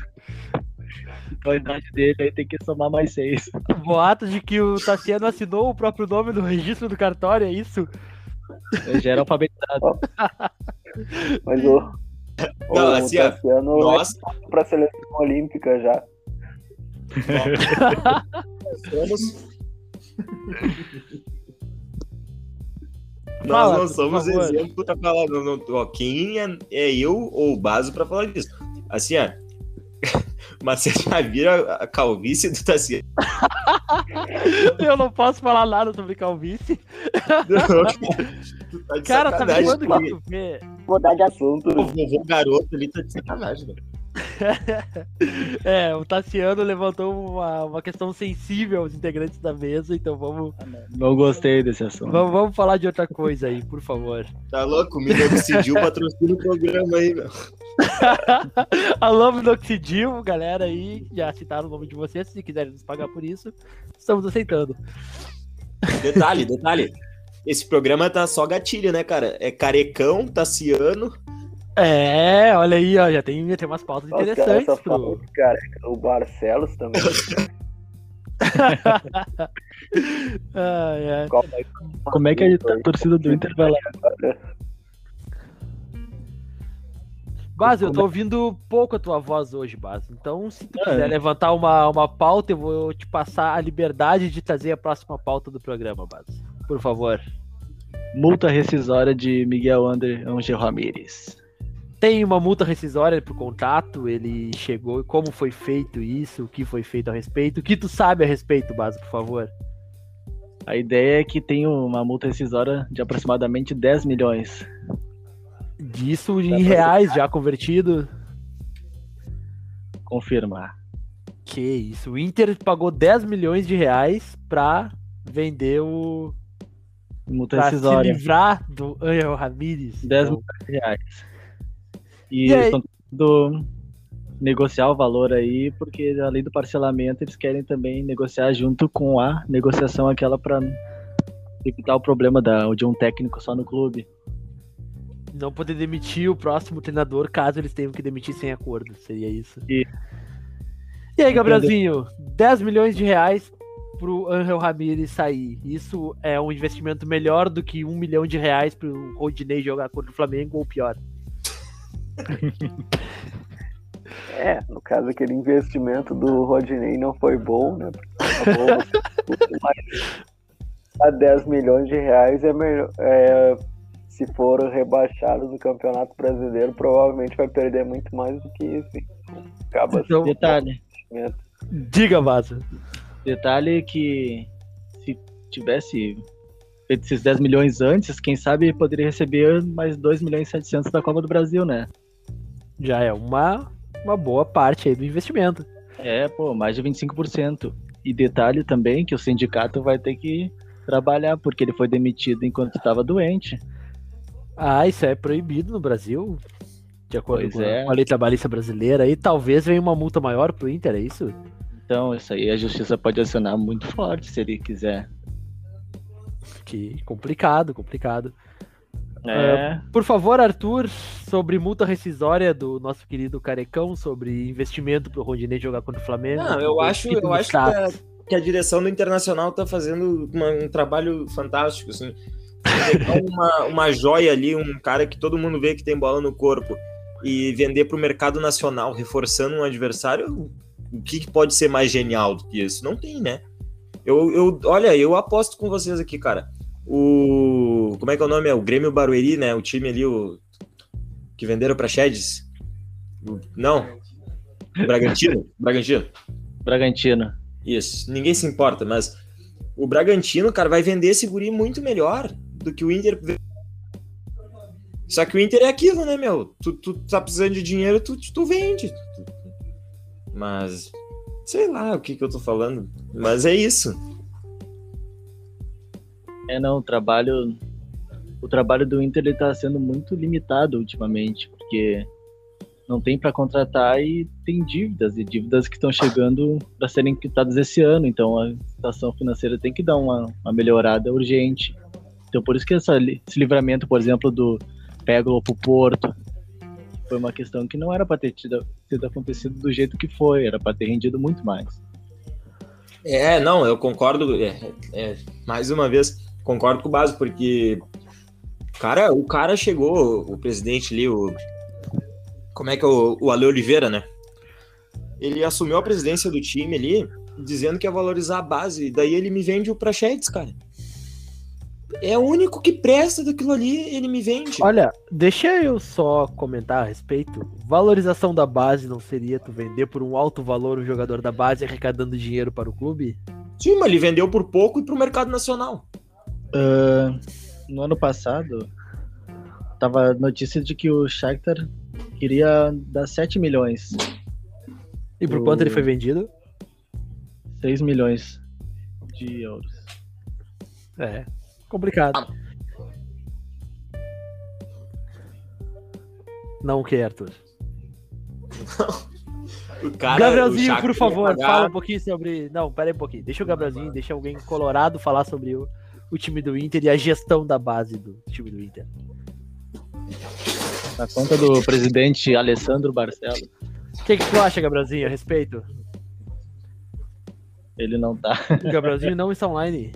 Então a idade dele aí tem que somar mais seis. Boato de que o Tassiano assinou o próprio nome no registro do cartório, é isso? Ele já era alfabetizado. Mas o, o Não, assim, Tassiano Nós é pra seleção olímpica já. somos. Nós Fala, não somos exemplo pra falar. Não, não, ó, quem é, é eu ou o Baso pra falar disso? Assim, ó. Mas você já viram a, calvície do Tassiano? Eu não posso falar nada sobre calvície. Tu tá de Cara, sabe sacanagem. quando que tu vê? Mudar de assunto. O vovô garoto ali tá de sacanagem, velho. É, o Tassiano levantou uma, uma questão sensível aos integrantes da mesa, então vamos, Não gostei desse assunto. vamos, vamos falar de outra coisa aí, por favor. Tá louco? O Minoxidil patrocina o programa aí, velho. Alô, Minoxidil, galera aí, já citaram o nome de vocês, se quiserem nos pagar por isso, estamos aceitando. Detalhe, detalhe. Esse programa tá só gatilho, né, cara? É carecão, Tassiano. É, olha aí, ó, já tem, já tem umas pautas Nossa, cara, interessantes essa pro... fala de careca. O Barcelos também. Ai, ai. Qual é Como é que a torcida do Inter vai lá? Baso, eu tô ouvindo pouco a tua voz hoje, Baso. Então, se tu É. quiser levantar uma, uma pauta, eu vou te passar a liberdade de trazer a próxima pauta do programa, Baso. Por favor. Multa rescisória de Miguel Ander Angel Ramírez. Tem uma multa rescisória pro contrato, ele chegou, como foi feito isso, o que foi feito a respeito, o que tu sabe a respeito, Baso, por favor. A ideia é que tem uma multa rescisória de aproximadamente 10 milhões. Disso em reais já convertido. Confirma. Que isso, o Inter pagou 10 milhões de reais pra vender o. Multa pra se rescisória. livrar do Angel Ramírez. 10 Então, milhões de reais. E, E aí? estão tentando negociar o valor aí, porque além do parcelamento, eles querem também negociar junto com a negociação aquela para evitar o problema da, de um técnico só no clube. não poder demitir o próximo treinador caso eles tenham que demitir sem acordo. Seria isso. E- E aí, Gabrielzinho, 10 milhões de reais pro Angel Ramírez sair. Isso é um investimento melhor do que um milhão de reais pro Rodinei jogar contra o Flamengo ou pior? É, no caso, aquele investimento do Rodinei não foi bom, né? Porque acabou mas a 10 milhões de reais é melhor. é, se for rebaixado do Campeonato Brasileiro, provavelmente vai perder muito mais do que isso. hein? Acaba Então, Detalhe, investimento. diga, Vaza. detalhe que se tivesse feito esses 10 milhões antes, quem sabe poderia receber mais 2 milhões e 700 da Copa do Brasil, né? Já é uma, uma boa parte aí do investimento. É, pô, mais de 25%. E detalhe também que o sindicato vai ter que trabalhar, porque ele foi demitido enquanto estava doente. Ah, isso é proibido no Brasil? De acordo Pois com, a- é. a lei trabalhista brasileira. E talvez venha uma multa maior pro Inter, é isso? Então, isso aí a justiça pode acionar muito forte se ele quiser. Que complicado, complicado. É. Uh, por favor, Arthur, sobre multa rescisória do nosso querido Carecão, sobre investimento pro Rondinei jogar contra o Flamengo. Não, eu acho, eu acho que a, que a, direção do Internacional tá fazendo uma, um trabalho fantástico, assim. uma, uma joia ali, um cara que todo mundo vê que tem bola no corpo e vender para o mercado nacional, reforçando um adversário, o que pode ser mais genial do que isso? Não tem, né? Eu, eu, olha, eu aposto com vocês aqui, cara. O. Como é que é o nome? É o Grêmio Barueri, né? O time ali, o. Que venderam pra Sheds? Não. O Bragantino? Bragantino. Bragantino. Isso. Ninguém se importa, mas o Bragantino, cara, vai vender esse guri muito melhor do que o Inter. Só que o Inter é aquilo, né, meu? Tu, tu tá precisando de dinheiro, tu, tu vende. Mas. Sei lá o que, que eu tô falando. Mas é isso. É, não, o trabalho. O trabalho do Inter ele tá sendo muito limitado ultimamente, porque não tem para contratar e tem dívidas, e dívidas que estão chegando para serem quitadas esse ano. Então a situação financeira tem que dar uma, uma melhorada urgente. Então por isso que essa, esse livramento, por exemplo, do Pégolo pro Porto, foi uma questão que não era para ter tido, tido acontecido do jeito que foi, era para ter rendido muito mais. É, não, eu concordo. É, é, mais uma vez, concordo com o Baso, porque cara, o cara chegou, o presidente ali, o. Como é que é o, o Ale Oliveira, né? Ele assumiu a presidência do time ali, dizendo que ia valorizar a base. Daí ele me vende o Prachetes, cara. É o único que presta daquilo ali, ele me vende. Olha, deixa eu só comentar a respeito. Valorização da base não seria tu vender por um alto valor o jogador da base arrecadando dinheiro para o clube? Sim, mas ele vendeu por pouco e para o mercado nacional. Uh, no ano passado, tava notícia de que o Shakhtar queria dar 7 milhões. E por o... quanto ele foi vendido? 6 milhões de euros. É, complicado. Ah. Não quer, Arthur. Cara, Gabrielzinho, por favor, pagar... fala um pouquinho sobre. Não, pera aí um pouquinho. Deixa o Gabrielzinho, deixa alguém colorado falar sobre o, o time do Inter e a gestão da base do time do Inter. Na conta do presidente Alessandro Barcelos. O que, que tu acha, Gabrielzinho, a respeito? Ele não tá. O Gabrielzinho não está online.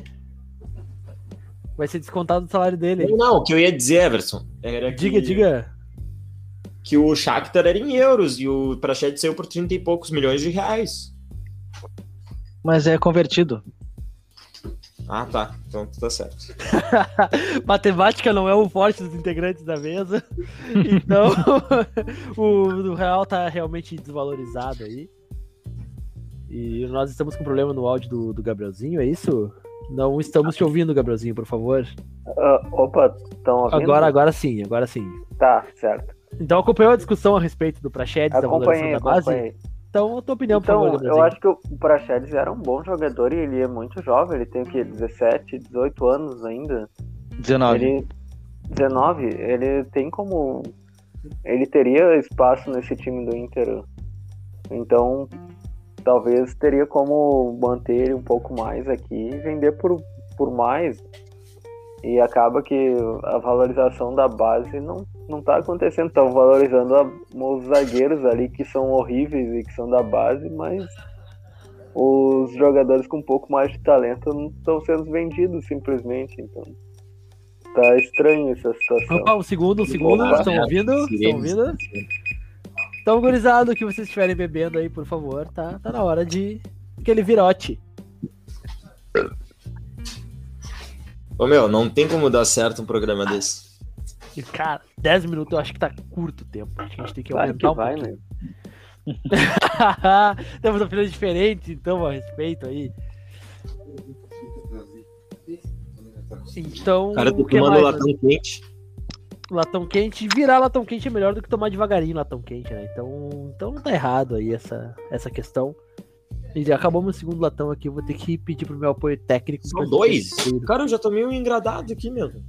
Vai ser descontado do salário dele. Não, não, o que eu ia dizer, Everson, era que... Diga, diga. Que o Shakhtar era em euros e o Prachet saiu por 30 e poucos milhões de reais. Mas é convertido. Ah, tá. Então tá certo. Matemática não é o forte dos integrantes da mesa. Então, o, o real tá realmente desvalorizado aí. E nós estamos com problema no áudio do, do Gabrielzinho, é isso? Não estamos te ouvindo, Gabrielzinho, por favor. Uh, opa, estão ouvindo? Agora, agora sim, agora sim. Tá, certo. Então acompanhou a discussão a respeito do Prachedes, da valoração da base? Acompanhei. Então, a tua opinião, então, por favor, Eu acho que o Praxedes era um bom jogador e ele é muito jovem, ele tem o quê? 17, 18 anos ainda? 19. Ele, 19, ele tem como. Ele teria espaço nesse time do Inter. Então, talvez teria como manter ele um pouco mais aqui e vender por, por mais. E acaba que a valorização da base não, não tá acontecendo. Estão valorizando a, os zagueiros ali que são horríveis e que são da base, mas os jogadores com um pouco mais de talento não estão sendo vendidos simplesmente. Então tá estranho essa situação. Opa, um segundo, um segundo. Estão ouvindo? Estão ouvindo? Então, gurizado, o que vocês estiverem bebendo aí, por favor, tá, tá na hora de aquele virote. Ô meu, não tem como dar certo um programa desse. E, cara, 10 minutos eu acho que tá curto o tempo. Acho que a gente tem que aumentar que um vai, pouquinho. Né? Temos opiniões diferentes, então, a respeito aí. Então. Cara, tô tomando latão quente. Latão quente, virar latão quente é melhor do que tomar devagarinho latão quente, né? Então, então não tá errado aí essa, essa questão. E acabamos o segundo latão aqui, eu vou ter que pedir pro meu apoio técnico. São dois? Cara, eu já tomei um engradado aqui mesmo.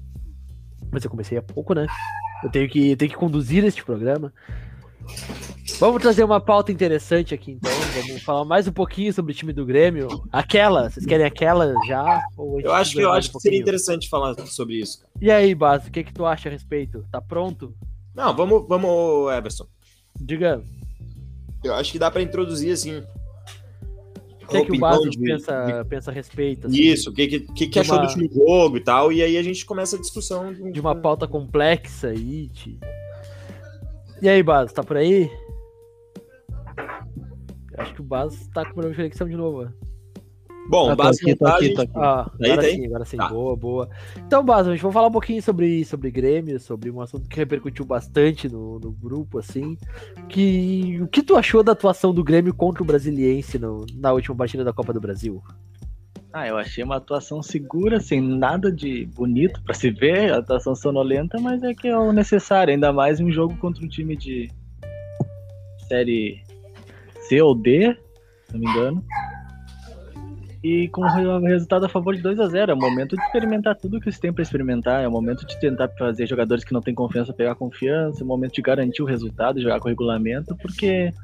Mas eu comecei há pouco, né? Eu tenho que, eu tenho que conduzir este programa. Vamos trazer uma pauta interessante aqui, então. Vamos falar mais um pouquinho sobre o time do Grêmio. Aquela, vocês querem aquela já? eu acho que, eu acho um que seria interessante falar sobre isso. E aí, Basso, o que, que tu acha a respeito? Tá pronto? Não, vamos, vamos, Everson. Diga. Eu acho que dá para introduzir assim. O que, é que o Basso de... pensa, pensa a respeito? Assim, Isso, o que, que, que, que achou uma... do time jogo e tal, e aí a gente começa a discussão. De, de uma pauta complexa aí. De... E aí, Basso, tá por aí? Acho que o Bas tá com problema de conexão de novo. Bom, ah, Bas aqui, tá aqui, tá aqui. Ah, agora sim, agora sim. Tá. Boa, boa. Então, Bas, a gente vai falar um pouquinho sobre, sobre Grêmio, sobre um assunto que repercutiu bastante no, no grupo, assim. Que, o que tu achou da atuação do Grêmio contra o Brasiliense no, na última partida da Copa do Brasil? Ah, eu achei uma atuação segura, sem nada de bonito para se ver, atuação sonolenta, mas é que é o necessário, ainda mais em um jogo contra um time de série C ou D, se não me engano. E com o resultado a favor de 2 a 0 É o momento de experimentar tudo que você tem para experimentar. É o momento de tentar fazer jogadores que não têm confiança pegar confiança. É o momento de garantir o resultado, jogar com regulamento, porque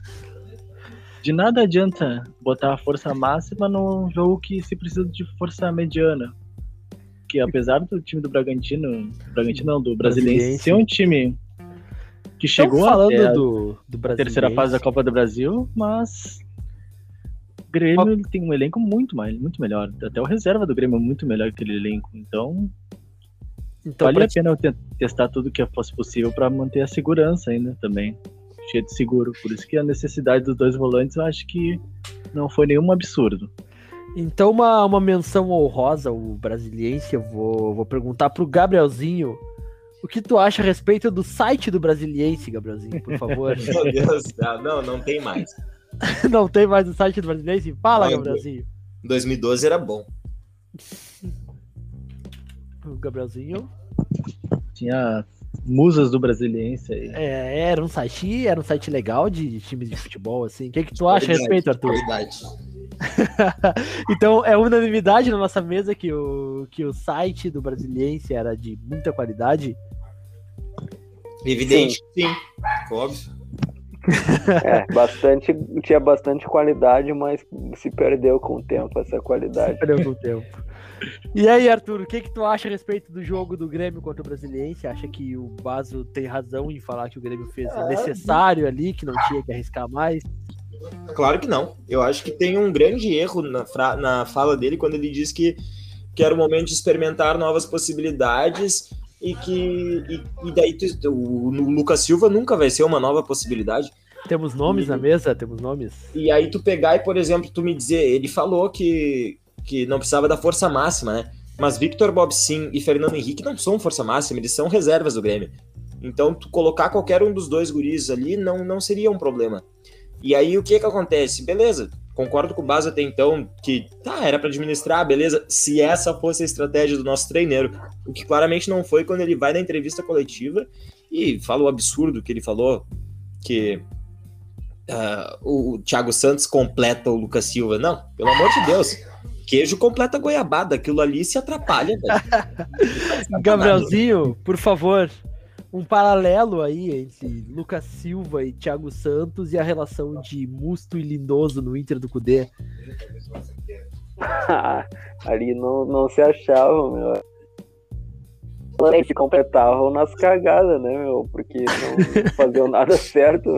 de nada adianta botar a força máxima num jogo que se precisa de força mediana. Que apesar do time do Bragantino, Bragantino não, do Brasiliense, ser um time que chegou falando até do, do terceira fase da Copa do Brasil, mas o Grêmio tem um elenco muito mais, muito melhor. Até o reserva do Grêmio é muito melhor que aquele elenco. Então, então vale a pena testar tudo que fosse possível para manter a segurança ainda também. Cheio de seguro. Por isso que a necessidade dos dois volantes eu acho que não foi nenhum absurdo. Então, uma, uma menção honrosa, o brasiliense, eu vou, vou perguntar pro Gabrielzinho o que tu acha a respeito do site do Brasiliense, Gabrielzinho, por favor? Meu Deus, não, não tem mais. não tem mais o site do Brasiliense? Fala, Gabrielzinho. 2012 era bom. O Gabrielzinho. Tinha musas do Brasiliense aí. É, era um site, era um site legal de times de futebol, assim. O que, que tu acha a respeito, Arthur? Verdade. então é unanimidade na nossa mesa que o, que o site do Brasiliense era de muita qualidade. Evidente, sim, sim. óbvio. É, bastante, tinha bastante qualidade, mas se perdeu com o tempo essa qualidade. Se perdeu com o tempo. E aí, Arthur, o que, que tu acha a respeito do jogo do Grêmio contra o Brasiliense? Acha que o Baso tem razão em falar que o Grêmio fez o necessário ali, que não tinha que arriscar mais? Claro que não. Eu acho que tem um grande erro na, na fala dele quando ele diz que, que era o momento de experimentar novas possibilidades e que e, e daí tu, o, o, Lucas Silva nunca vai ser uma nova possibilidade. Temos nomes e, na mesa? Temos nomes? E aí tu pegar e, por exemplo, tu me dizer, ele falou que, que não precisava da força máxima, né? Mas Victor Bob Sim e Fernando Henrique não são força máxima, eles são reservas do Grêmio. Então, tu colocar qualquer um dos dois guris ali não, não seria um problema. E aí o que que acontece? Beleza, concordo com o Bas até então que tá, era para administrar, beleza, se essa fosse a estratégia do nosso treineiro, o que claramente não foi quando ele vai na entrevista coletiva e fala o absurdo que ele falou, que uh, o Thiago Santos completa o Lucas Silva. Não, pelo amor de Deus. Queijo completa goiabada, aquilo ali se atrapalha. Gabrielzinho, por favor, um paralelo aí entre Lucas Silva e Thiago Santos e a relação de Musto e Lindoso no Inter do Cudê. Ali não, não se achavam, meu. Eles se completavam nas cagadas, né, meu? Porque não faziam nada certo.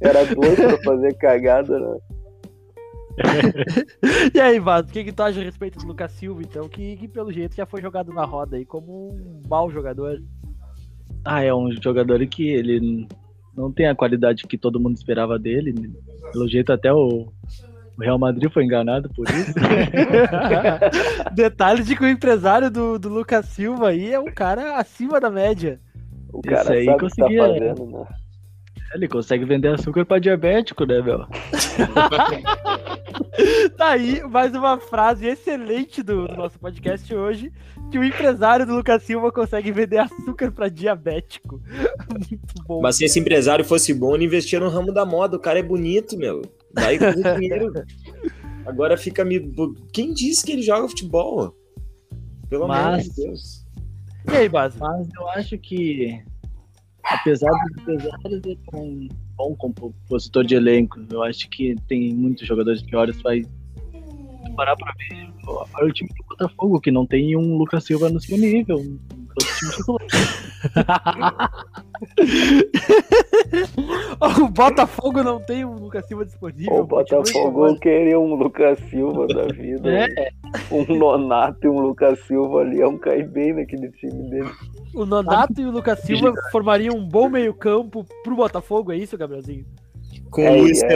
Era duas pra fazer cagada, né? e aí, Vaso, o que, que tu acha a respeito do Lucas Silva, então? Que, que pelo jeito já foi jogado na roda aí como um mau jogador. Ah, é um jogador que ele não tem a qualidade que todo mundo esperava dele. Pelo jeito, até o, o Real Madrid foi enganado por isso. Detalhe de que o empresário do, do Lucas Silva aí é um cara acima da média. O cara Esse aí conseguia. Tá fazendo, né? Ele consegue vender açúcar pra diabético, né, meu? tá aí mais uma frase excelente do, do, nosso podcast hoje: que o empresário do Lucas Silva consegue vender açúcar pra diabético. Muito bom. Mas se esse empresário fosse bom, ele investia no ramo da moda. O cara é bonito, meu. Vai com dinheiro. Agora fica me. Quem disse que ele joga futebol? Pelo amor de Deus. E aí, Base? Mas eu acho que apesar de, apesar de ser um bom compositor de elenco, eu acho que tem muitos jogadores horas vai parar pra ver. Olha o time do Botafogo, que não tem um Lucas Silva no seu nível. O Botafogo não tem um Lucas Silva disponível. O Botafogo queria um Lucas Silva da vida. É. Um Nonato e um Lucas Silva ali é um cair bem naquele time dele. O Nonato e o Lucas Silva formariam um bom meio-campo pro Botafogo, é isso, Gabrielzinho? Com é, o Luiz é,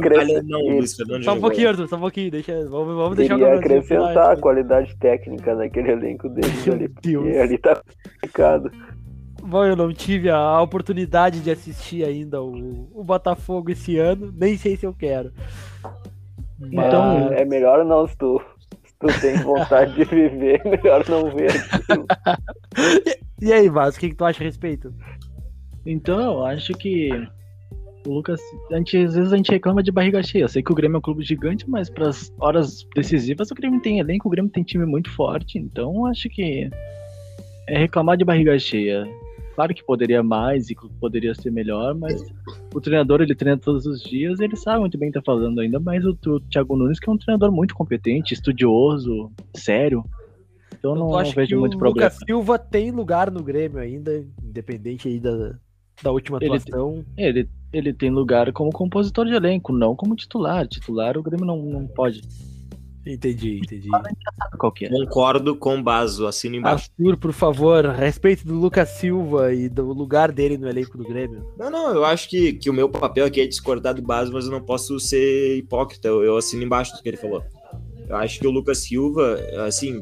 crescer, não, Luiz Fernando Só um pouquinho, Arthur, só um pouquinho, deixa, vamos, vamos deixar o Gabrielzinho acrescentar a qualidade técnica naquele elenco dele ali, Deus. ali tá complicado. Bom, eu não tive a oportunidade de assistir ainda o, o Botafogo esse ano, nem sei se eu quero. Então, é melhor não se tu tu tem vontade de viver, melhor não ver. e aí, Vasco, o que, que tu acha a respeito? Então, eu acho que o Lucas, a gente, às vezes a gente reclama de barriga cheia. Eu sei que o Grêmio é um clube gigante, mas para as horas decisivas o Grêmio tem elenco, o Grêmio tem time muito forte, então acho que é reclamar de barriga cheia. Claro que poderia mais e poderia ser melhor, mas o treinador ele treina todos os dias, ele sabe muito bem o que tá falando ainda mais o, o Thiago Nunes, que é um treinador muito competente, estudioso, sério. Então eu não, não vejo muito problema. O Lucas Silva tem lugar no Grêmio ainda, independente aí da, da última atuação. Ele, ele, ele tem lugar como compositor de elenco, não como titular. Titular o Grêmio não, não pode. Entendi, entendi. É. Concordo com o Baso, assino embaixo. Arthur, por favor, a respeito do Lucas Silva e do lugar dele no elenco do Grêmio. Não, não, eu acho que, que o meu papel aqui é discordar do Baso, mas eu não posso ser hipócrita, eu, eu assino embaixo do que ele falou. Eu acho que o Lucas Silva, assim,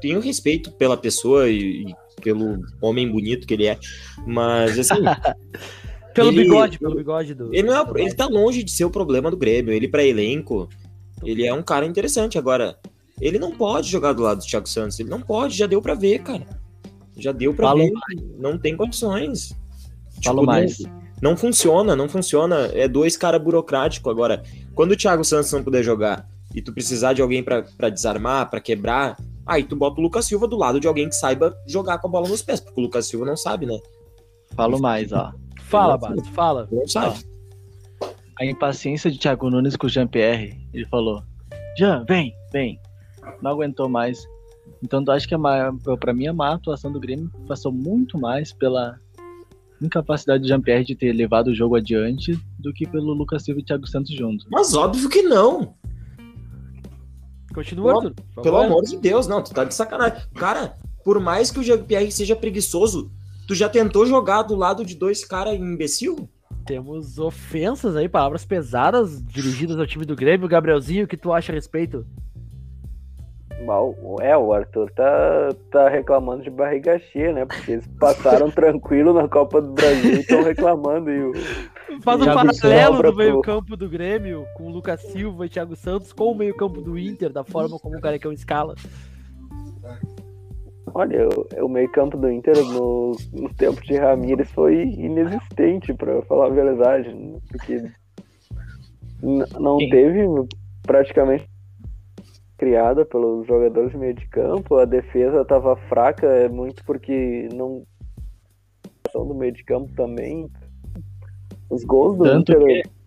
tenho respeito pela pessoa e, e pelo homem bonito que ele é, mas assim... pelo ele, bigode, pelo bigode do... Ele, não é, ele tá longe de ser o problema do Grêmio, ele para elenco ele é um cara interessante. Agora, ele não pode jogar do lado do Thiago Santos. Ele não pode, já deu para ver, cara. Já deu para ver. Mais. Não tem condições. Falo tipo, mais. Não, não, funciona, não funciona. É dois caras burocráticos. Agora, quando o Thiago Santos não puder jogar e tu precisar de alguém para desarmar, para quebrar, aí tu bota o Lucas Silva do lado de alguém que saiba jogar com a bola nos pés, porque o Lucas Silva não sabe, né? Falo mais, ó. Fala, Bato, fala. Não sabe. Ó a impaciência de Thiago Nunes com o Jean-Pierre. Ele falou: Jean, vem, vem. Não aguentou mais. Então eu acho que para mim a má atuação do Grêmio passou muito mais pela incapacidade de Jean-Pierre de ter levado o jogo adiante do que pelo Lucas Silva e Thiago Santos juntos. Mas óbvio que não. Continua, Arthur. Pelo amor de Deus, não, tu tá de sacanagem. Cara, por mais que o Jean-Pierre seja preguiçoso, tu já tentou jogar do lado de dois caras imbecil? Temos ofensas aí, palavras pesadas dirigidas ao time do Grêmio. Gabrielzinho, o que tu acha a respeito? Mal, é, o Arthur tá, tá reclamando de barriga cheia, né? Porque eles passaram tranquilo na Copa do Brasil e estão reclamando. E o, Faz um paralelo do meio-campo do Grêmio com o Lucas Silva e Thiago Santos com o meio-campo do Inter, da forma como o Carecão escala. Olha, o, meio-campo do Inter no, no tempo de Ramírez foi inexistente, para falar a verdade, porque não Sim. teve praticamente criada pelos jogadores de meio de campo, a defesa estava fraca, é muito porque não do meio de campo também. Os gols do Tanto Inter que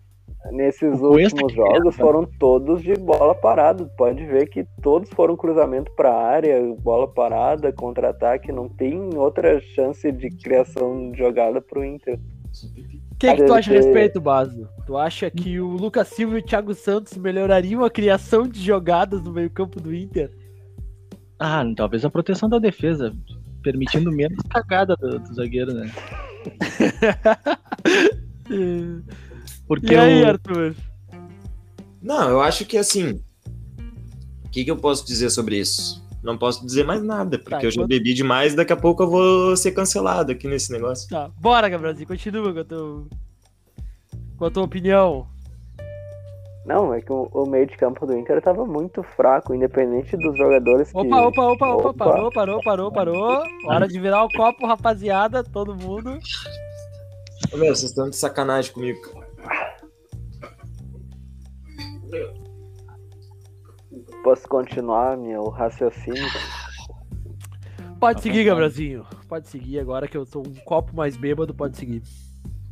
Nesses últimos jogos foram todos de bola parada. Pode ver que todos foram cruzamento para a área, bola parada, contra-ataque. Não tem outra chance de criação de jogada para o Inter. O que, que tu acha a respeito, Baso? Tu acha que o Lucas Silva e o Thiago Santos melhorariam a criação de jogadas no meio-campo do Inter? Ah, talvez a proteção da defesa, permitindo menos cagada do, do zagueiro, né? Porque e aí, Arthur? Não, eu acho que assim. O que, que eu posso dizer sobre isso? Não posso dizer mais nada, porque tá, eu já bebi demais daqui a pouco eu vou ser cancelado aqui nesse negócio. Tá, bora, Gabrielzinho, continua com a tua, com a tua opinião. Não, é que o, o, meio de campo do Inter tava muito fraco, independente dos jogadores opa, que... Opa, opa, opa, opa, parou, parou, parou, parou. Hora de virar o copo, rapaziada, todo mundo. Ô, meu, vocês estão de sacanagem comigo, Posso continuar meu raciocínio? Pode seguir, Gabrielzinho. pode seguir agora que eu tô um copo mais bêbado, pode seguir.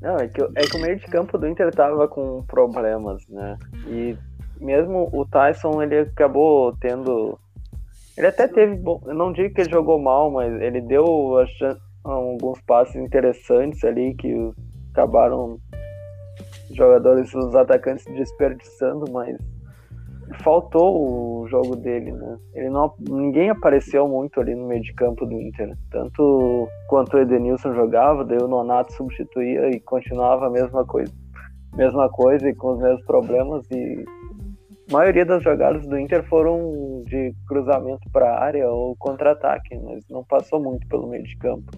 Não, é que, é que o meio de campo do Inter tava com problemas, né? E mesmo o Tyson, ele acabou tendo. Ele até teve. Bom, eu não digo que ele jogou mal, mas ele deu alguns passes interessantes ali que acabaram jogadores, os atacantes desperdiçando, mas faltou o jogo dele, né? Ele não, ninguém apareceu muito ali no meio de campo do Inter, tanto quanto o Edenilson jogava, daí o Nonato substituía e continuava a mesma coisa, mesma coisa e com os mesmos problemas e a maioria das jogadas do Inter foram de cruzamento para área ou contra-ataque, mas não passou muito pelo meio de campo.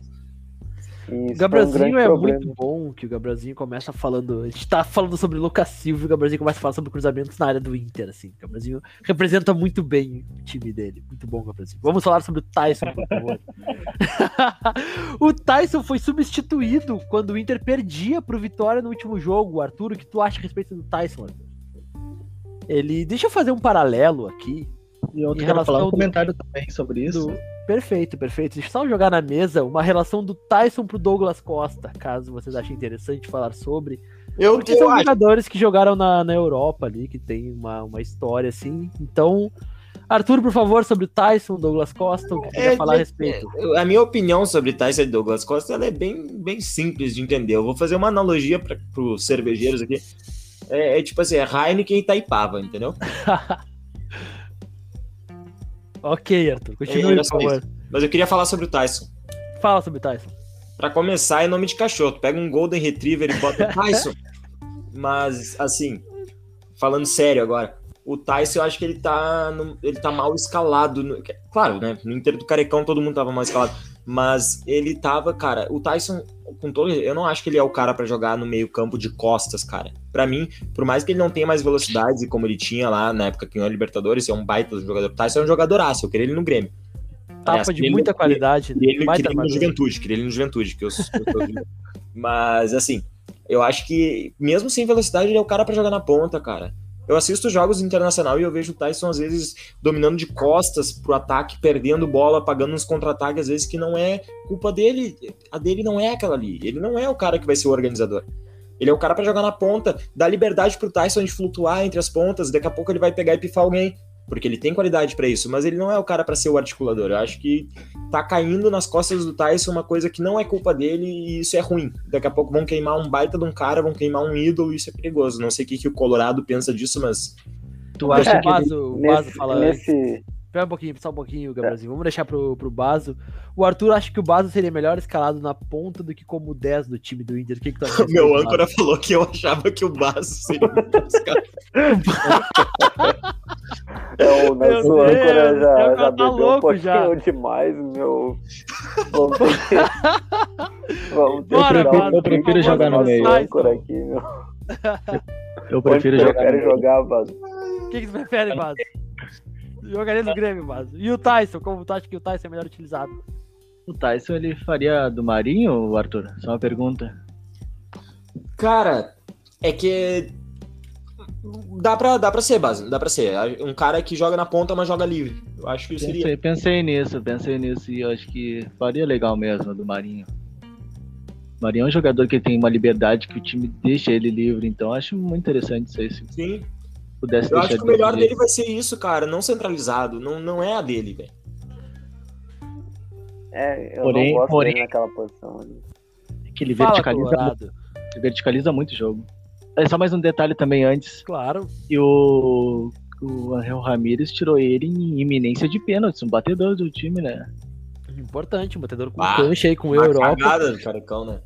O Gabrielzinho um é muito bom que o Gabrielzinho começa falando. A gente tá falando sobre o Lucas Silva e o Gabrielzinho começa a falar sobre cruzamentos na área do Inter, assim. O Gabrielzinho representa muito bem o time dele. Muito bom, Gabrielzinho. Vamos falar sobre o Tyson, por favor. o Tyson foi substituído quando o Inter perdia pro Vitória no último jogo. Arthur, o que tu acha a respeito do Tyson, Arthur? Ele. Deixa eu fazer um paralelo aqui. E eu quero falar um comentário também sobre isso. Do Perfeito, perfeito. Deixa eu só jogar na mesa uma relação do Tyson pro Douglas Costa, caso vocês achem interessante falar sobre. Eu, Porque são acho... jogadores que jogaram na, na Europa ali, que tem uma, uma história assim. Então, Arthur, por favor, sobre o Tyson, Douglas Costa, o que é, falar a respeito? É, a minha opinião sobre Tyson e Douglas Costa ela é bem, bem simples de entender. Eu vou fazer uma analogia para os cervejeiros aqui. É, é, tipo assim, é Heineken e Itaipava, entendeu? Ok, Arthur, continue, é, por favor. Isso. Mas eu queria falar sobre o Tyson. Fala sobre o Tyson. Pra começar, é nome de cachorro. Tu pega um Golden Retriever e bota Tyson. Mas, assim, falando sério agora, o Tyson eu acho que ele tá, no, ele tá mal escalado. No, claro, né? No Inter do Carecão todo mundo tava mal escalado. Mas ele tava, cara, o Tyson, com todo. Eu não acho que ele é o cara para jogar no meio-campo de costas, cara. Para mim, por mais que ele não tenha mais velocidade como ele tinha lá na época que ganhou a Libertadores, é um baita jogador. O Tyson é um jogador aço, eu queria ele no Grêmio. Tapa Aliás, de muita qualidade. Queria ele, queria ele no Juventude, queria ele no Juventude, que eu, eu Mas, assim, eu acho que, mesmo sem velocidade, ele é o cara para jogar na ponta, cara. Eu assisto jogos internacional e eu vejo o Tyson às vezes dominando de costas pro ataque, perdendo bola, pagando uns contra-ataques, às vezes que não é culpa dele. A dele não é aquela ali. Ele não é o cara que vai ser o organizador. Ele é o cara para jogar na ponta, dá liberdade pro Tyson de flutuar entre as pontas, daqui a pouco ele vai pegar e pifar alguém porque ele tem qualidade para isso, mas ele não é o cara para ser o articulador. Eu acho que tá caindo nas costas do Tyson uma coisa que não é culpa dele e isso é ruim. Daqui a pouco vão queimar um baita de um cara, vão queimar um ídolo e isso é perigoso. Não sei o que, que o Colorado pensa disso, mas. Tu acha é, que o Baso, o Baso fala. Nesse... Espera um pouquinho, só um pouquinho, Gabrielzinho. Vamos deixar pro, pro Baso. O Arthur acha que o Baso seria melhor escalado na ponta do que como 10 do time do Inter. O que, que tu acha? Meu âncora falou que eu achava que o Baso seria melhor escalado. É, o nosso âncora já, já, tá louco um já. demais, meu. Vamos ter, Vamos ter Bora, eu, prefiro, eu prefiro jogar no meio. âncora aqui, meu. Eu prefiro Onde jogar. Prefere jogar, Baso? O que, que você prefere, Baso? Jogaria no Grêmio, Baso. E o Tyson? Como tu acha que o Tyson é melhor utilizado? O Tyson ele faria do Marinho, Arthur? Só uma pergunta. Cara, é que Dá pra, dá pra ser, base, dá pra ser. Um cara que joga na ponta, mas joga livre. Eu acho que pensei, seria. Pensei nisso, pensei nisso e eu acho que faria legal mesmo do Marinho. O Marinho é um jogador que tem uma liberdade que o time deixa ele livre, então acho muito interessante isso aí. Se Sim. Pudesse eu acho que o melhor dele vai ser isso, cara, não centralizado, não, não é a dele, velho. É, eu porém, não gosto porém, dele naquela posição ali. É que ele verticaliza, ele verticaliza muito o jogo. É só mais um detalhe também antes. Claro. E o, o Angel Ramírez tirou ele em iminência de pênaltis, um batedor do time, né? Importante, um batedor com ah, cancha aí com o Europa. Cagada do Caricão, né?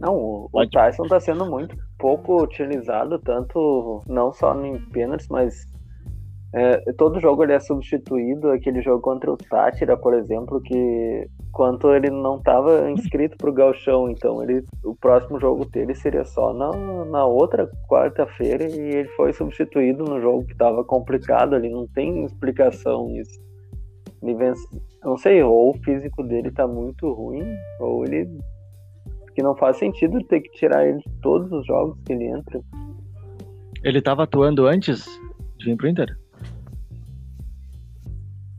Não, o, o Tyson tá sendo muito pouco utilizado, tanto não só em pênaltis, mas é, todo jogo ele é substituído. Aquele jogo contra o Tátira, por exemplo, que quanto ele não estava inscrito para o Galchão, então ele, o próximo jogo dele seria só na, na outra quarta-feira e ele foi substituído no jogo que estava complicado ali. Não tem explicação isso. Ele vence, não sei, ou o físico dele está muito ruim, ou ele. Que não faz sentido ter que tirar ele de todos os jogos que ele entra. Ele estava atuando antes de vir pro Inter?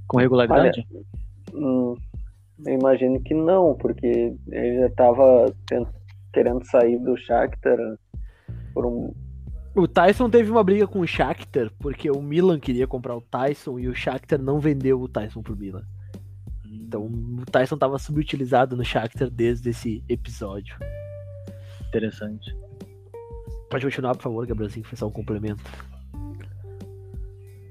Com regularidade? Olha, hum, eu imagino que não, porque ele já estava querendo sair do Shakhtar por um. O Tyson teve uma briga com o Shakhtar porque o Milan queria comprar o Tyson e o Shakhtar não vendeu o Tyson pro Milan. Então o Tyson estava subutilizado no Shakhtar desde esse episódio. Interessante. Pode continuar, por favor, Gabrielzinho, foi só um complemento.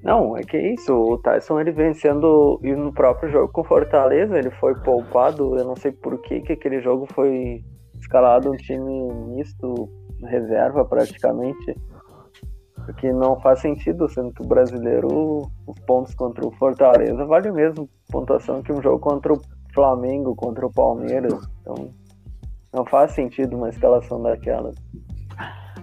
Não, é que é isso. O Tyson ele vem sendo. E no próprio jogo com Fortaleza, ele foi poupado. Eu não sei por que, que aquele jogo foi escalado um time misto, reserva praticamente. Porque não faz sentido, sendo que o brasileiro, os pontos contra o Fortaleza vale a mesma pontuação que um jogo contra o Flamengo, contra o Palmeiras. Então não faz sentido uma escalação daquela.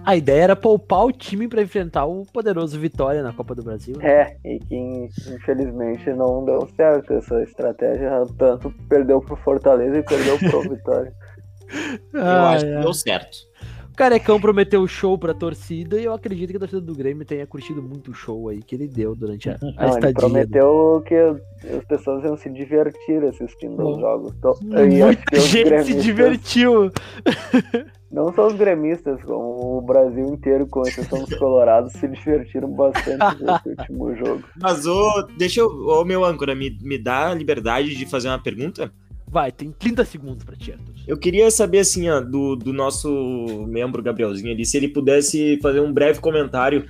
A ideia era poupar o time para enfrentar o poderoso Vitória na Copa do Brasil. É, e que infelizmente não deu certo essa estratégia, tanto perdeu pro Fortaleza e perdeu pro Vitória. Eu acho que deu certo. O Carecão prometeu show pra torcida e eu acredito que a torcida do Grêmio tenha curtido muito o show aí que ele deu durante a, a Não, estadia. ele prometeu que as pessoas iam se divertir assistindo Bom, os jogos. Acho que Muita gente se divertiu. Não só os gremistas, como o Brasil inteiro, com exceção dos colorados, se divertiram bastante nesse último jogo. Mas, ô, deixa eu. Ô, meu âncora, me, me dá a liberdade de fazer uma pergunta? Vai, tem 30 segundos pra ti, Arthur. Eu queria saber, assim, ó, do, do nosso membro Gabrielzinho ali, se ele pudesse fazer um breve comentário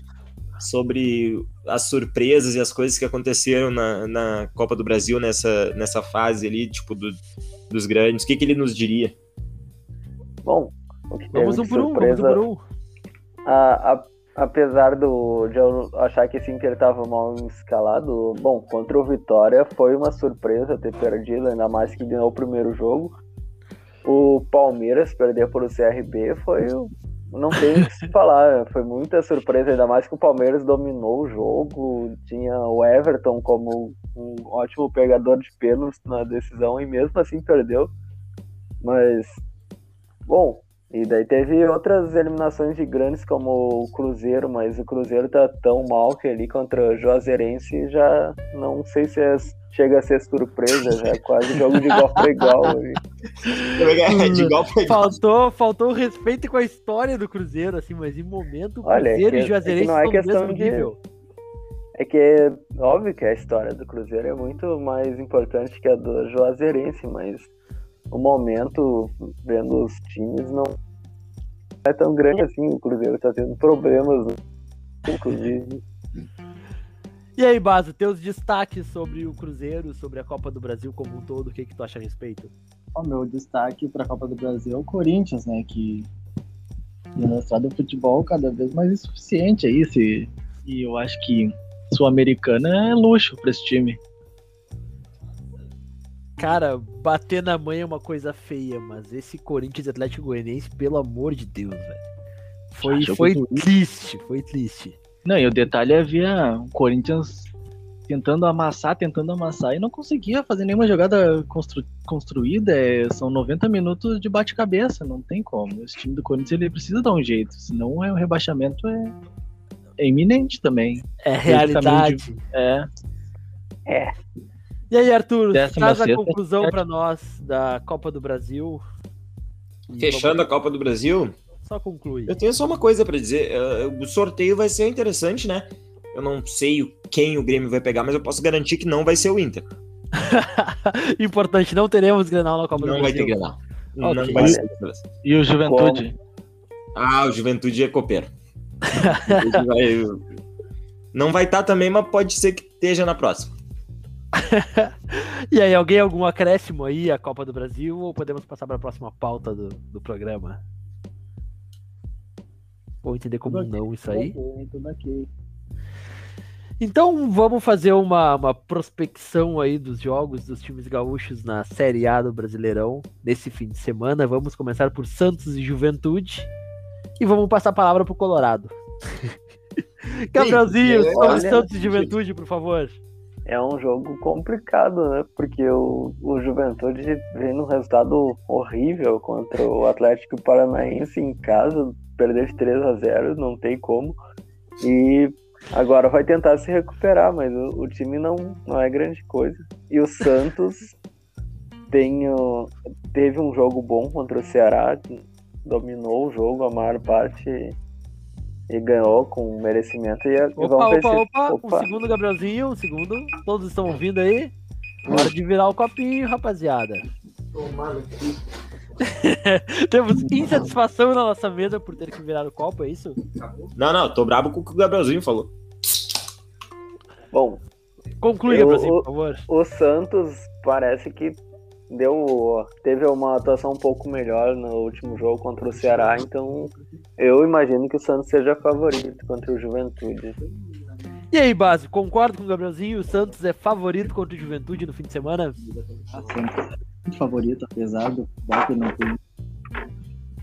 sobre as surpresas e as coisas que aconteceram na, na Copa do Brasil nessa, nessa fase ali, tipo, do- dos grandes. O que, que ele nos diria? Bom, Vamos um por um, vamos um por um. a- a- apesar do, de eu achar que esse Inter estava mal escalado, bom, contra o Vitória foi uma surpresa ter perdido, ainda mais que ganhou o primeiro jogo. O Palmeiras perder para o CRB foi. Não tem o que se falar, foi muita surpresa, ainda mais que o Palmeiras dominou o jogo, tinha o Everton como um ótimo pegador de pênaltis na decisão e mesmo assim perdeu. Mas, bom, e daí teve outras eliminações de grandes como o Cruzeiro, mas o Cruzeiro tá tão mal que ali contra o Juazeirense já não sei se é- chega a ser surpresa, já é quase jogo de igual para igual. De igual pra igual. Faltou, faltou respeito com a história do Cruzeiro, assim, mas em momento o Olha, é Cruzeiro que- e o Juazeirense é não é questão mesmo de- nível. É que é óbvio que a história do Cruzeiro é muito mais importante que a do Juazeirense, mas o momento, vendo os times, não é tão grande assim. O Cruzeiro tá tendo problemas, inclusive. E aí, Baso, teus destaques sobre o Cruzeiro, sobre a Copa do Brasil como um todo, o que, que tu acha a respeito? O meu destaque para a Copa do Brasil é o Corinthians, né? Que tem mostrado um futebol cada vez mais insuficiente aí. Se, e eu acho que Sul-Americana é luxo para esse time. Cara, bater na mãe é uma coisa feia, mas esse Corinthians Atlético Goianiense, pelo amor de Deus, velho. Foi, Achou foi que- triste, foi triste. Não, e o detalhe é o Corinthians tentando amassar, tentando amassar e não conseguia fazer nenhuma jogada constru- construída. é, são 90 minutos de bate-cabeça, não tem como. Esse time do Corinthians ele precisa dar um jeito, senão é, o rebaixamento é, é iminente também. É realidade. É, E aí, Arthur, Décima traz a conclusão pra nós da Copa do Brasil. E Fechando a Copa do Brasil, Só conclui. eu tenho só uma coisa pra dizer. O sorteio vai ser interessante, né? Eu não sei quem o Grêmio vai pegar, mas eu posso garantir que não vai ser o Inter. Importante, não teremos Grenal na Copa Não do vai Brasil. ter Grenal. Não Ok. vai ser. E o Juventude? Ah, o Juventude é copeiro. Vai- Não vai estar também, mas pode ser que esteja na próxima. E aí, alguém algum acréscimo aí à Copa do Brasil ou podemos passar para a próxima pauta do, do programa? Vou entender como Tudo não isso aí. Tudo ok. Então vamos fazer uma, uma prospecção aí dos jogos dos times gaúchos na Série A do Brasileirão nesse fim de semana. Vamos começar por Santos e Juventude e vamos passar a palavra pro Colorado. Gabrielzinho, sobre Santos e Juventude, por favor. É um jogo complicado, né? Porque o, o Juventude vem num resultado horrível contra o Atlético Paranaense em casa, perder de 3 a 0 não tem como. E agora vai tentar se recuperar, mas o, o time não, não é grande coisa. E o Santos tenho, teve um jogo bom contra o Ceará, dominou o jogo a maior parte e ganhou com merecimento. E, opa, opa, esse... opa, opa, um segundo, Gabrielzinho, um segundo. Todos estão ouvindo aí? Hora de virar o copinho, rapaziada. Tomado aqui. Temos insatisfação na nossa mesa por ter que virar o copo, é isso? Não, não, tô brabo com o que o Gabrielzinho falou. Bom. Conclui, Gabrielzinho, por favor. O Santos parece que deu teve uma atuação um pouco melhor no último jogo contra o Ceará, então eu imagino que o Santos seja favorito contra o Juventude. E aí, Base, concordo com o Gabrielzinho? O Santos é favorito contra o Juventude no fim de semana? Ah, Santos é favorito, apesar do que não tem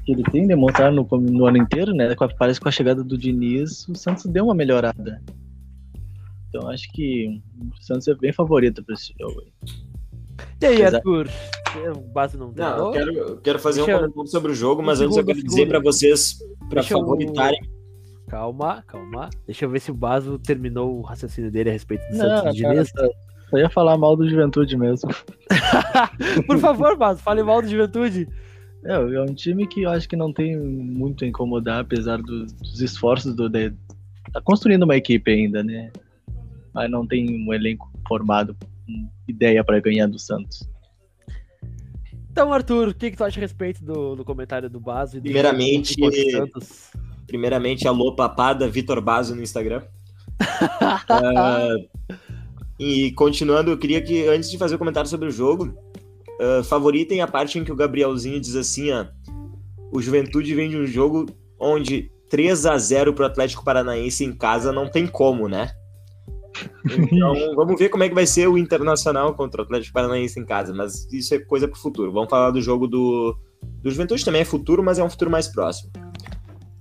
que ele tem demonstrado no, no ano inteiro, né? Parece que com a chegada do Diniz, o Santos deu uma melhorada. Então acho que o Santos é bem favorito para esse jogo aí. E aí, Arthur? O base não tem. Não, eu quero, eu quero fazer Deixa um comentário sobre o jogo, mas antes eu quero dizer para vocês, para favoritarem. Eu... Calma, calma. Deixa eu ver se o Baso terminou o raciocínio dele a respeito do não, Santos Diniz. Só ia falar mal do Juventude mesmo. Por favor, Baso, fale mal do Juventude. É, é um time que eu acho que não tem muito a incomodar, apesar dos, dos esforços do. De, tá construindo uma equipe ainda, né? Mas não tem um elenco formado ideia para ganhar do Santos. Então, Arthur, o que, que tu acha a respeito do, do comentário do Baso? Primeiramente, primeiramente, alô papada, Vitor Baso no Instagram. uh, e continuando, eu queria que, antes de fazer o um comentário sobre o jogo, uh, favoritem a parte em que o Gabrielzinho diz assim, ó, o Juventude vem de um jogo onde 3 a 0 pro Atlético Paranaense em casa não tem como, né? Então, vamos ver como é que vai ser o Internacional contra o Atlético Paranaense em casa, mas isso é coisa pro futuro. Vamos falar do jogo do, do Juventude também, é futuro, mas é um futuro mais próximo.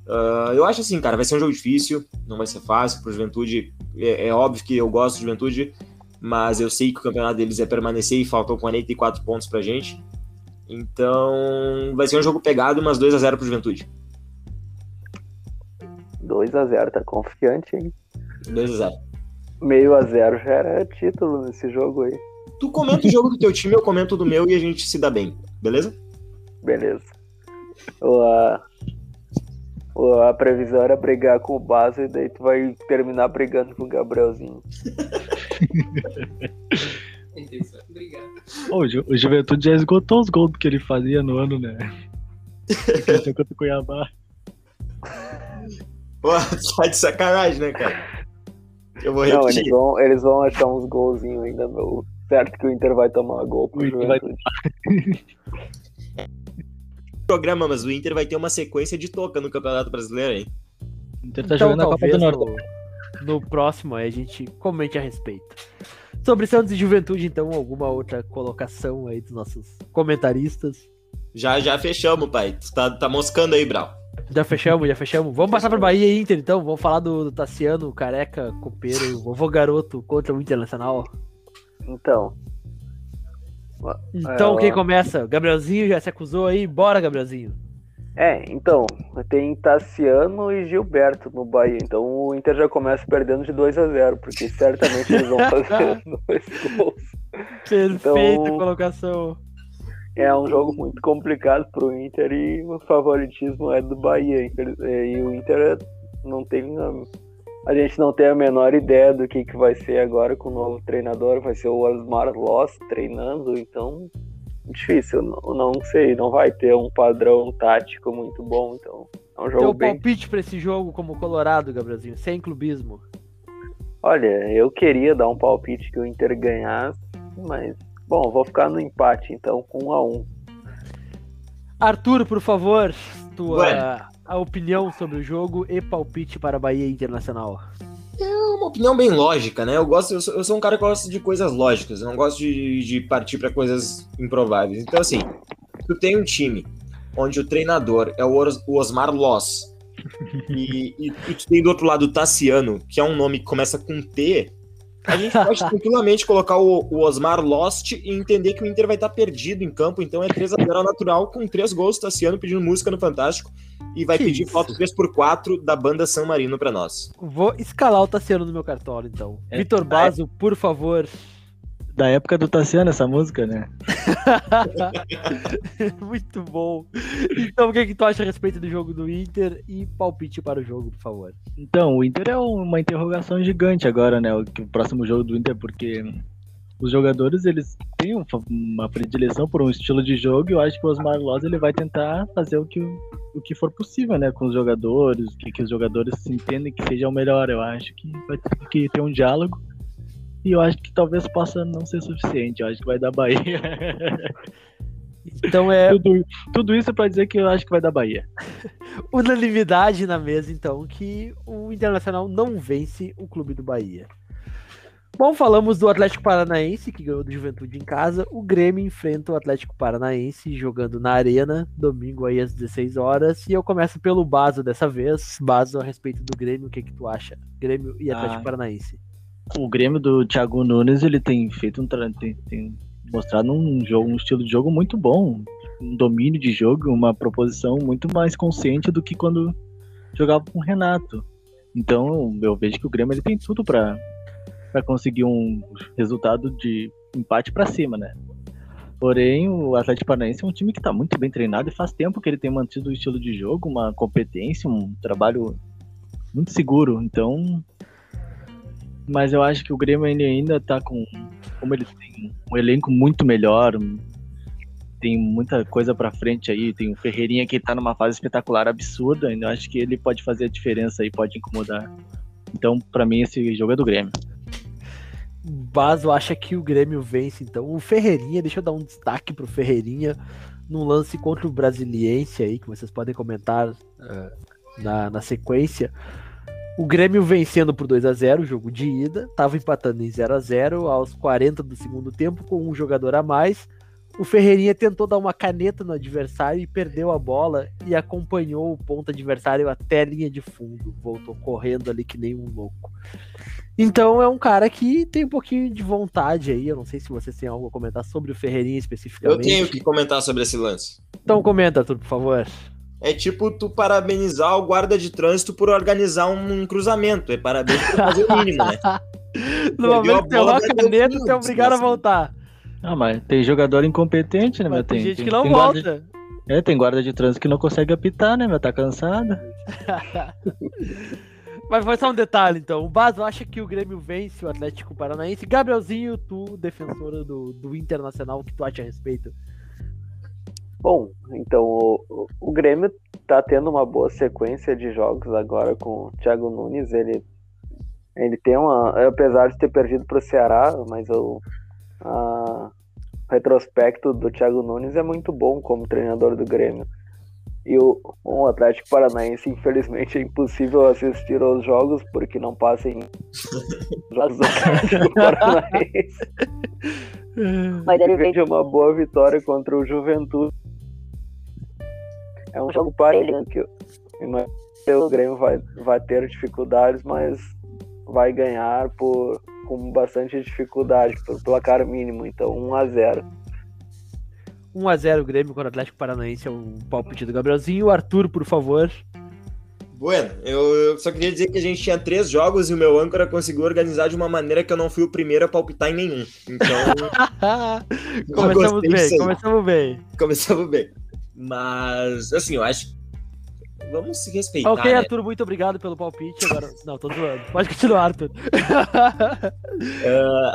Uh, eu acho assim, cara, vai ser um jogo difícil, não vai ser fácil pro Juventude. É, é, óbvio que eu gosto do Juventude, mas eu sei que o campeonato deles é permanecer e faltam 44 pontos pra gente. Então, vai ser um jogo pegado, mas 2 a 0 pro Juventude. 2 a 0 tá confiante, hein? 2 a 0 meio a zero já era título nesse jogo aí. Tu comenta o jogo do teu time, eu comento do meu e a gente se dá bem, beleza? Beleza. O, a, o, a previsão era brigar com o Baso e daí tu vai terminar brigando com o Gabrielzinho. Ô, o Juventude já esgotou os gols que ele fazia no ano, né? contra o Cuiabá. Pô, tá de sacanagem, né, cara? Eu vou Não, eles vão, eles vão achar uns golzinhos ainda, meu. Certo que o Inter vai tomar gol pro Juventude. Vai... programa, mas o Inter vai ter uma sequência de toca no Campeonato Brasileiro, hein? O Inter tá então, jogando a Copa do Norte. No, no próximo aí a gente comente a respeito. Sobre Santos e Juventude, então, alguma outra colocação aí dos nossos comentaristas? Já, já fechamos, pai. Tu tá, tá moscando aí, Brau. Já fechamos, já fechamos. Vamos passar para Bahia e Inter, então. Vamos falar do, do Tassiano, careca, copeiro, vovô garoto contra o Internacional. Então. Então, é, quem começa? Gabrielzinho já se acusou aí? Bora, Gabrielzinho. É, então, tem Tassiano e Gilberto no Bahia. Então o Inter já começa perdendo de 2 a 0 porque certamente eles vão fazer dois gols. Perfeita então, colocação. É um jogo muito complicado pro Inter e o favoritismo é do Bahia. E o Inter não tem. A gente não tem a menor ideia do que, que vai ser agora com o novo treinador. Vai ser o Osmar Loss treinando, então difícil. Não, não sei, não vai ter um padrão tático muito bom. Então é um jogo Teu bem... palpite para esse jogo como Colorado, Gabrielzinho, sem clubismo. Olha, eu queria dar um palpite que o Inter ganhasse, mas Bom, vou ficar no empate então, com um a um. Arthur, por favor, tua a opinião sobre o jogo e palpite para a Bahia Internacional. É uma opinião bem lógica, né? Eu gosto, eu sou, eu sou um cara que gosta de coisas lógicas, eu não gosto de, de partir para coisas improváveis. Então, assim, tu tem um time onde o treinador é o, Os, o Osmar Loss e, e, e, tu tem do outro lado o Tassiano, que é um nome que começa com T, a gente pode tranquilamente colocar o, o, Osmar Lost e entender que o Inter vai estar perdido em campo, então é 3x0 natural com três gols, Tassiano pedindo música no Fantástico e vai que pedir isso? foto 3x4 da banda San Marino para nós. Vou escalar o Tassiano no meu cartório, então. É, Vitor Basso, é. por favor. Da época do Tassiano, essa música, né? Muito bom. Então, o que, é que tu acha a respeito do jogo do Inter e palpite para o jogo, por favor? Então, o Inter é uma interrogação gigante agora, né? O, o próximo jogo do Inter, porque os jogadores eles têm uma predileção por um estilo de jogo e eu acho que o Osmar Loz ele vai tentar fazer o que, o que for possível, né, com os jogadores, o que, que os jogadores se entendem que seja o melhor. Eu acho que vai ter que ter um diálogo e eu acho que talvez possa não ser suficiente. Eu acho que vai dar Bahia. Então é. Tudo, tudo isso para dizer que eu acho que vai dar Bahia. Unanimidade na mesa, então, que o Internacional não vence o clube do Bahia. Bom, falamos do Atlético Paranaense, que ganhou do Juventude em casa. O Grêmio enfrenta o Atlético Paranaense jogando na Arena, domingo aí às 16 horas. E eu começo pelo Baso dessa vez. Baso, a respeito do Grêmio, o que, que tu acha? Grêmio e Atlético ah, Paranaense. O Grêmio do Thiago Nunes, ele tem feito um. Tem, tem mostrado um, jogo, um estilo de jogo muito bom. Um domínio de jogo, uma proposição muito mais consciente do que quando jogava com o Renato. Então, eu vejo que o Grêmio ele tem tudo para para conseguir um resultado de empate para cima, né? Porém, o Atlético Paranaense é um time que está muito bem treinado e faz tempo que ele tem mantido o estilo de jogo, uma competência, um trabalho muito seguro. Então, mas eu acho que o Grêmio ainda está com, como ele tem um elenco muito melhor, tem muita coisa para frente aí. Tem o Ferreirinha que está numa fase espetacular, absurda. Ainda acho que ele pode fazer a diferença e pode incomodar. Então, para mim, esse jogo é do Grêmio. Baso acha que o Grêmio vence, então. O Ferreirinha, deixa eu dar um destaque pro Ferreirinha num lance contra o Brasiliense aí, que vocês podem comentar uh, na, na sequência. O Grêmio vencendo por 2 a 0 jogo de ida, estava empatando em 0 a 0 aos 40 do segundo tempo, com um jogador a mais. O Ferreirinha tentou dar uma caneta no adversário e perdeu a bola e acompanhou o ponto adversário até a linha de fundo. Voltou correndo ali que nem um louco. Então é um cara que tem um pouquinho de vontade aí. Eu não sei se vocês têm algo a comentar sobre o Ferreirinha especificamente. Eu tenho que comentar sobre esse lance. Então comenta, tudo, por favor. É tipo tu parabenizar o guarda de trânsito por organizar um cruzamento. É parabéns por fazer o mínimo, né? no momento que você a caneta, você é obrigado a voltar. Ah, mas tem jogador incompetente, né, meu? Tem, tem gente tem, que não volta. De... É, tem guarda de trânsito que não consegue apitar, né, meu? Tá cansado. Mas foi só um detalhe, então. O Baso acha que o Grêmio vence o Atlético Paranaense. Gabrielzinho, tu, defensora do, do Internacional, o que tu acha a respeito? Bom, então o, o Grêmio tá tendo uma boa sequência de jogos agora com o Thiago Nunes. Ele, ele tem uma. Apesar de ter perdido para o Ceará, mas o a, retrospecto do Thiago Nunes é muito bom como treinador do Grêmio. E o, o Atlético Paranaense, infelizmente, é impossível assistir aos jogos porque não passem jogos do Atlético Paranaense. Mas ele vende uma boa vitória contra o Juventude. É um jogo parelho que o Grêmio vai, vai ter dificuldades, mas vai ganhar por, com bastante dificuldade, por placar mínimo, então 1 a 0 1x0 Grêmio contra o Atlético Paranaense é o palpite do Gabrielzinho. Arthur, por favor. Bueno, eu só queria dizer que a gente tinha três jogos e o meu âncora conseguiu organizar de uma maneira que eu não fui o primeiro a palpitar em nenhum. Então. começamos bem, começamos bem. Começamos bem. Mas, assim, eu acho vamos se respeitar. Ok, né? Arthur, muito obrigado pelo palpite. Agora, não, tô zoando. Pode continuar, Arthur. uh,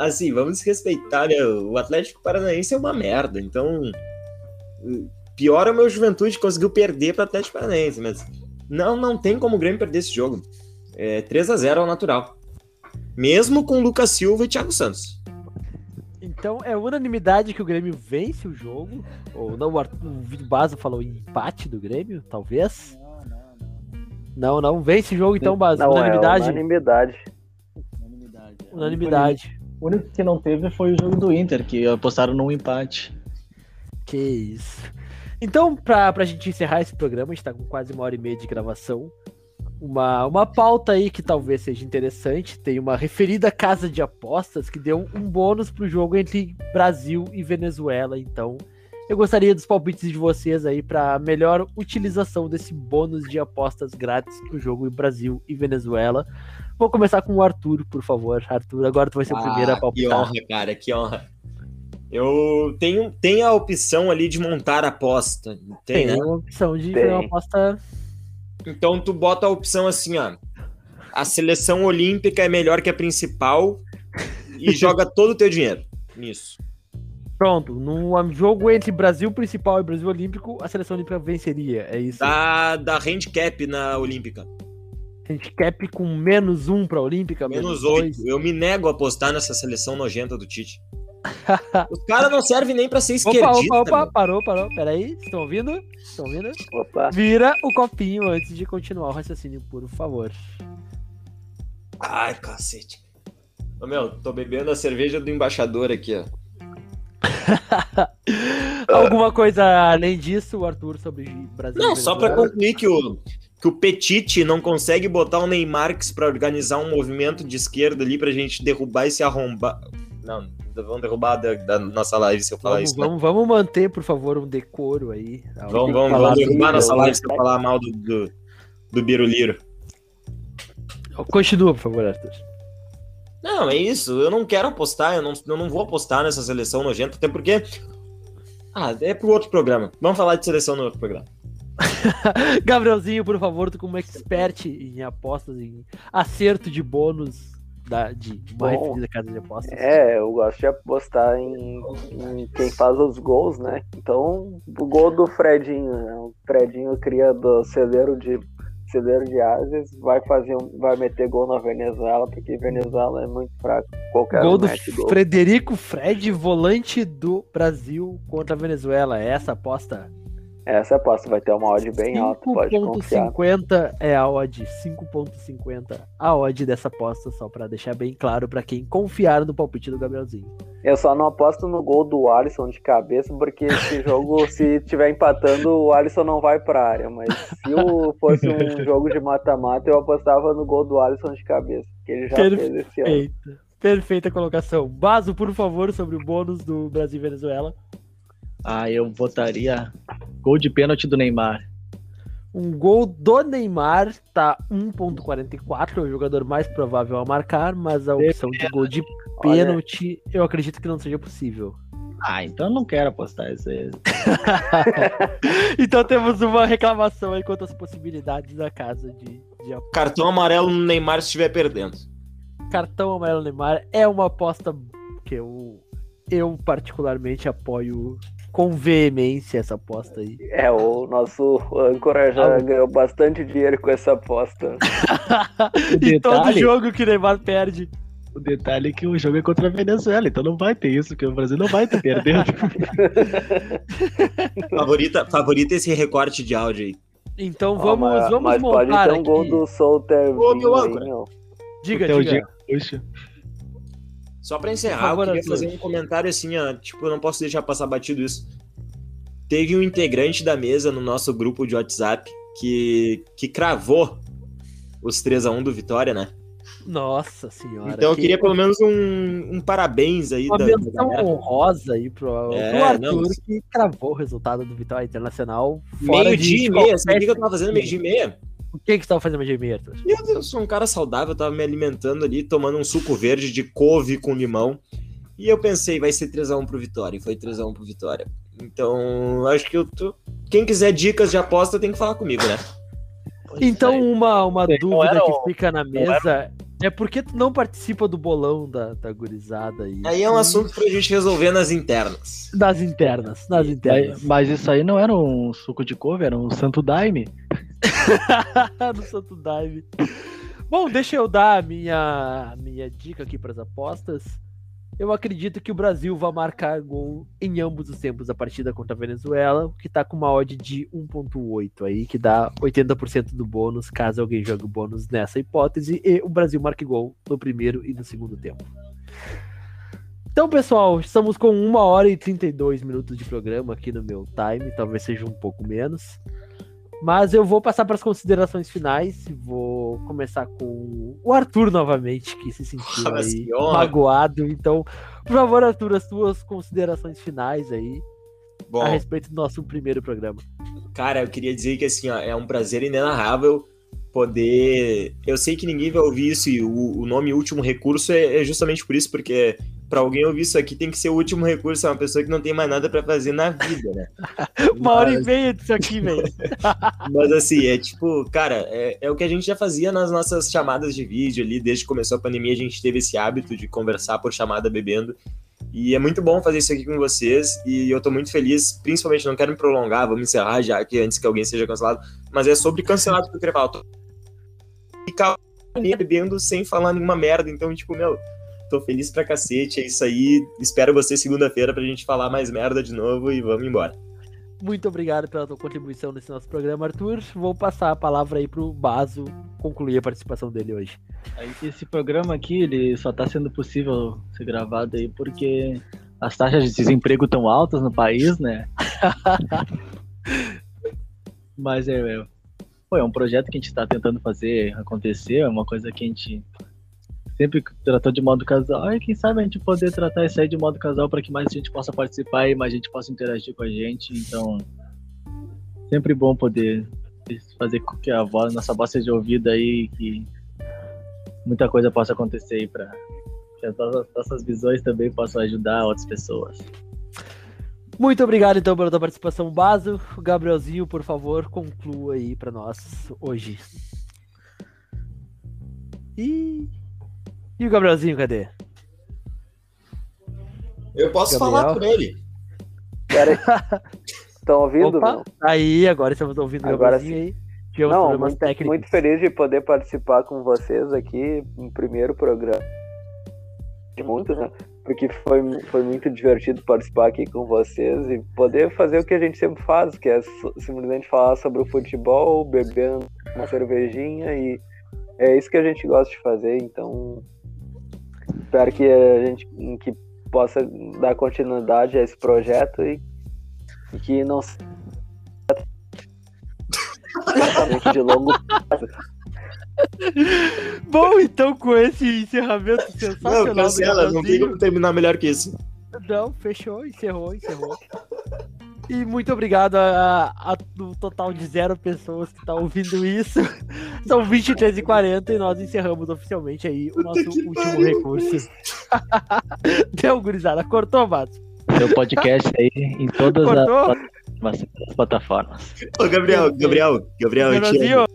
assim, vamos se respeitar, né? O Atlético Paranaense é uma merda, então. Pior é o meu Juventude conseguiu perder para o Atlético Paranaense, mas não, não tem como o Grêmio perder esse jogo. É 3 a 0 ao natural. Mesmo com Lucas Silva e Thiago Santos. Então é unanimidade que o Grêmio vence o jogo. Ou não, o, Arthur, o Baso falou empate do Grêmio, talvez. Não, não. Vence o jogo então, base. Não, unanimidade. É, unanimidade. Unanimidade. É. Unanimidade. O único que não teve foi o jogo do Inter, que apostaram num empate. Que isso. Então, pra, pra gente encerrar esse programa, a gente tá com quase uma hora e meia de gravação. Uma, uma pauta aí que talvez seja interessante. Tem uma referida casa de apostas que deu um bônus pro jogo entre Brasil e Venezuela. Então, Eu gostaria dos palpites de vocês aí para melhor utilização desse bônus de apostas grátis pro jogo em Brasil e Venezuela. Vou começar com o Arthur, por favor. Arthur, agora tu vai ser o primeiro a Que palpitar. honra, cara, que honra. Eu tenho, tenho a opção ali de montar a aposta. Tem, Tem né? uma opção de Tem. fazer uma aposta. Então tu bota a opção assim, ó. A seleção olímpica é melhor que a principal e joga todo o teu dinheiro nisso. Pronto, num jogo entre Brasil principal e Brasil Olímpico, a seleção olímpica venceria. É isso. Da, da handicap na olímpica. Handicap com menos um pra Olímpica, Menos menos, oito. dois. Eu me nego a apostar nessa seleção nojenta do Tite. Os caras não servem nem pra ser esquerdista. Opa, opa, opa, parou, parou. Peraí, estão ouvindo? Estão ouvindo? Opa, Vira o copinho antes de continuar o raciocínio, por favor. Ai, cacete. Ô, meu, tô bebendo a cerveja do embaixador aqui, ó. Alguma coisa além disso, Arthur, sobre Brasil? Não, só pra Venezuela? concluir que o, que o Petite não consegue botar o Neymar pra organizar um movimento de esquerda ali pra gente derrubar esse arrombar. Não, vamos derrubar da, da nossa live se eu falar Vamos, isso. né? vamos, vamos manter, por favor, um decoro aí. Vamos, vamos, vamos derrubar nossa live se eu falar mal do, do, do Biruliro. Continua, por favor, Arthur. Não, é isso. Eu não quero apostar, eu não, eu não vou apostar nessa seleção nojenta, até porque. Ah, é pro outro programa. Vamos falar de seleção no outro programa. Gabrielzinho, por favor, tu como expert em apostas, em acerto de bônus da, de uma Bom, referida casa de apostas. é, eu gosto de apostar em, em quem faz os gols, né? Então, o gol do Fredinho, né? O Fredinho cria do celeiro de celeiro de Ases, vai fazer um, vai meter gol na Venezuela, porque Venezuela é muito fraco. Qualquer Gol um do gol. Frederico Fred, volante do Brasil contra a Venezuela. É essa aposta? Essa aposta vai ter uma odd bem alta, pode confiar. 5.50 é a odd. 5.50 a odd dessa aposta, só pra deixar bem claro pra quem confiar no palpite do Gabrielzinho. Eu só não aposto no gol do Alisson de cabeça, porque esse jogo, se tiver empatando, o Alisson não vai pra área. Mas se o- fosse um jogo de mata-mata, eu apostava no gol do Alisson de cabeça, que ele já Perfeito. fez esse ano. Perfeita. Perfeita colocação. Baso, por favor, sobre o bônus do Brasil e Venezuela. Ah, eu votaria gol de pênalti do Neymar. Um gol do Neymar tá 1.44, é o jogador mais provável a marcar, mas a opção de gol de Olha, pênalti eu acredito que não seja possível. Ah, então eu não quero apostar isso aí. então temos uma reclamação aí quanto às possibilidades da casa de, de aposta. Cartão amarelo no Neymar se estiver perdendo. Cartão amarelo Neymar é uma aposta que eu, eu particularmente apoio com veemência essa aposta aí. é, o nosso âncora já Ah, ganhou bastante dinheiro com essa aposta. O e todo jogo que o Neymar perde. o detalhe é que o jogo é contra a Venezuela, então não vai ter isso, porque o Brasil não vai estar perdendo. Favorita, favorita esse recorte de áudio aí. Então vamos, mas, vamos mas pode montar ter um gol aqui. do Solter Ô, meu aí, âncora. meu. Diga, diga. dia- Puxa. Só pra Por encerrar, favor, eu queria fazer um comentário assim, ó. Tipo, eu não posso deixar passar batido isso. Teve um integrante da mesa no nosso grupo de WhatsApp que, que cravou os 3x1 do Vitória, né? Nossa senhora. então eu que- queria pelo menos um, um parabéns aí uma da, da menção galera. honrosa aí pro, É, pro Arthur, não, mas- que cravou o resultado do Vitória Internacional. fora Meio-dia de e meia, sabe o que eu tava fazendo meio-dia e meia? O que que você tava fazendo meia, Arthur? Eu, sou um cara saudável, eu tava me alimentando ali, tomando um suco verde de couve com limão. E eu pensei, vai ser 3x1 pro Vitória. E foi 3x1 pro Vitória. Então, acho que eu tô. Quem quiser dicas de aposta tem que falar comigo, né? Então, uma, uma Não dúvida que fica na mesa é por que tu não participa do bolão da, da gurizada aí? Aí é um assunto pra gente resolver nas internas. Das internas, nas internas. Mas, mas isso aí não era um suco de couve, era um santo daime. no Santo Dive. Bom, deixa eu dar a minha, minha dica aqui para as apostas. Eu acredito que o Brasil vai marcar gol em ambos os tempos da partida contra a Venezuela, que tá com uma odd de 1.8 aí, que dá 80% do bônus, caso alguém jogue o bônus nessa hipótese, e o Brasil marque gol no primeiro e no segundo tempo. Então, pessoal, estamos com 1 hora e 32 minutos de programa aqui no meu time, talvez seja um pouco menos. Mas eu vou passar para as considerações finais. Vou começar com o Arthur novamente, que se sentiu mas aí magoado. Então, por favor, Arthur, as tuas considerações finais aí. Bom, a respeito do nosso primeiro programa. Cara, eu queria dizer que assim, ó, é um prazer inenarrável poder. Eu sei que ninguém vai ouvir isso e o, o nome último recurso é, é justamente por isso, porque para alguém ouvir isso aqui tem que ser o último recurso, é uma pessoa que não tem mais nada para fazer na vida, né? Uma hora e meia disso aqui, velho. Mas assim, é tipo, cara, é, é o que a gente já fazia nas nossas chamadas de vídeo ali, desde que começou a pandemia, a gente teve esse hábito de conversar por chamada bebendo. E é muito bom fazer isso aqui com vocês. E eu tô muito feliz, principalmente, não quero me prolongar, vamos encerrar já aqui antes que alguém seja cancelado. Mas é sobre cancelado do Crepal. Tô... Ficar bebendo sem falar nenhuma merda. Então, tipo, meu, tô feliz pra cacete. É isso aí. Espero você segunda-feira pra gente falar mais merda de novo e vamos embora. Muito obrigado pela tua contribuição nesse nosso programa, Arthur. Vou passar a palavra aí pro Baso concluir a participação dele hoje. Esse programa aqui, ele só tá sendo possível ser gravado aí porque as taxas de desemprego tão altas no país, né? Mas é, é, pô, é um projeto que a gente tá tentando fazer acontecer, é uma coisa que a gente sempre tratou de modo casal. E quem sabe a gente poder tratar isso aí de modo casal para que mais gente possa participar e mais gente possa interagir com a gente. Então, sempre bom poder fazer com que a voz, nossa voz seja ouvida aí, que muita coisa possa acontecer aí para que as nossas visões também possam ajudar outras pessoas. Muito obrigado então pela tua participação, Baso. Gabrielzinho, por favor, conclua aí para nós hoje. E e o Gabrielzinho, cadê? Eu posso Gabriel? falar por ele. Estão ouvindo? Opa, aí, agora estamos ouvindo o Gabrielzinho aí. Tivemos não, muito, técnicos. muito feliz de poder participar com vocês aqui no primeiro programa. De muitos, né? Porque foi, foi muito divertido participar aqui com vocês e poder fazer o que a gente sempre faz, que é simplesmente falar sobre o futebol, bebendo uma cervejinha e é isso que a gente gosta de fazer, então espero que a gente que possa dar continuidade a esse projeto e, e que não de longo prazo. Bom, então com esse encerramento sensacional. Não, cancela, não tem como terminar melhor que isso. Não, fechou, encerrou, encerrou. E muito obrigado a, a, a total de zero pessoas que estão tá ouvindo isso. São 23 e 40 e nós encerramos oficialmente aí o nosso último pariu. recurso. Deu, gurizada. Cortou, Matos? Seu podcast aí em todas as, as plataformas. Ô, Gabriel, Gabriel, Gabriel, Gabriel,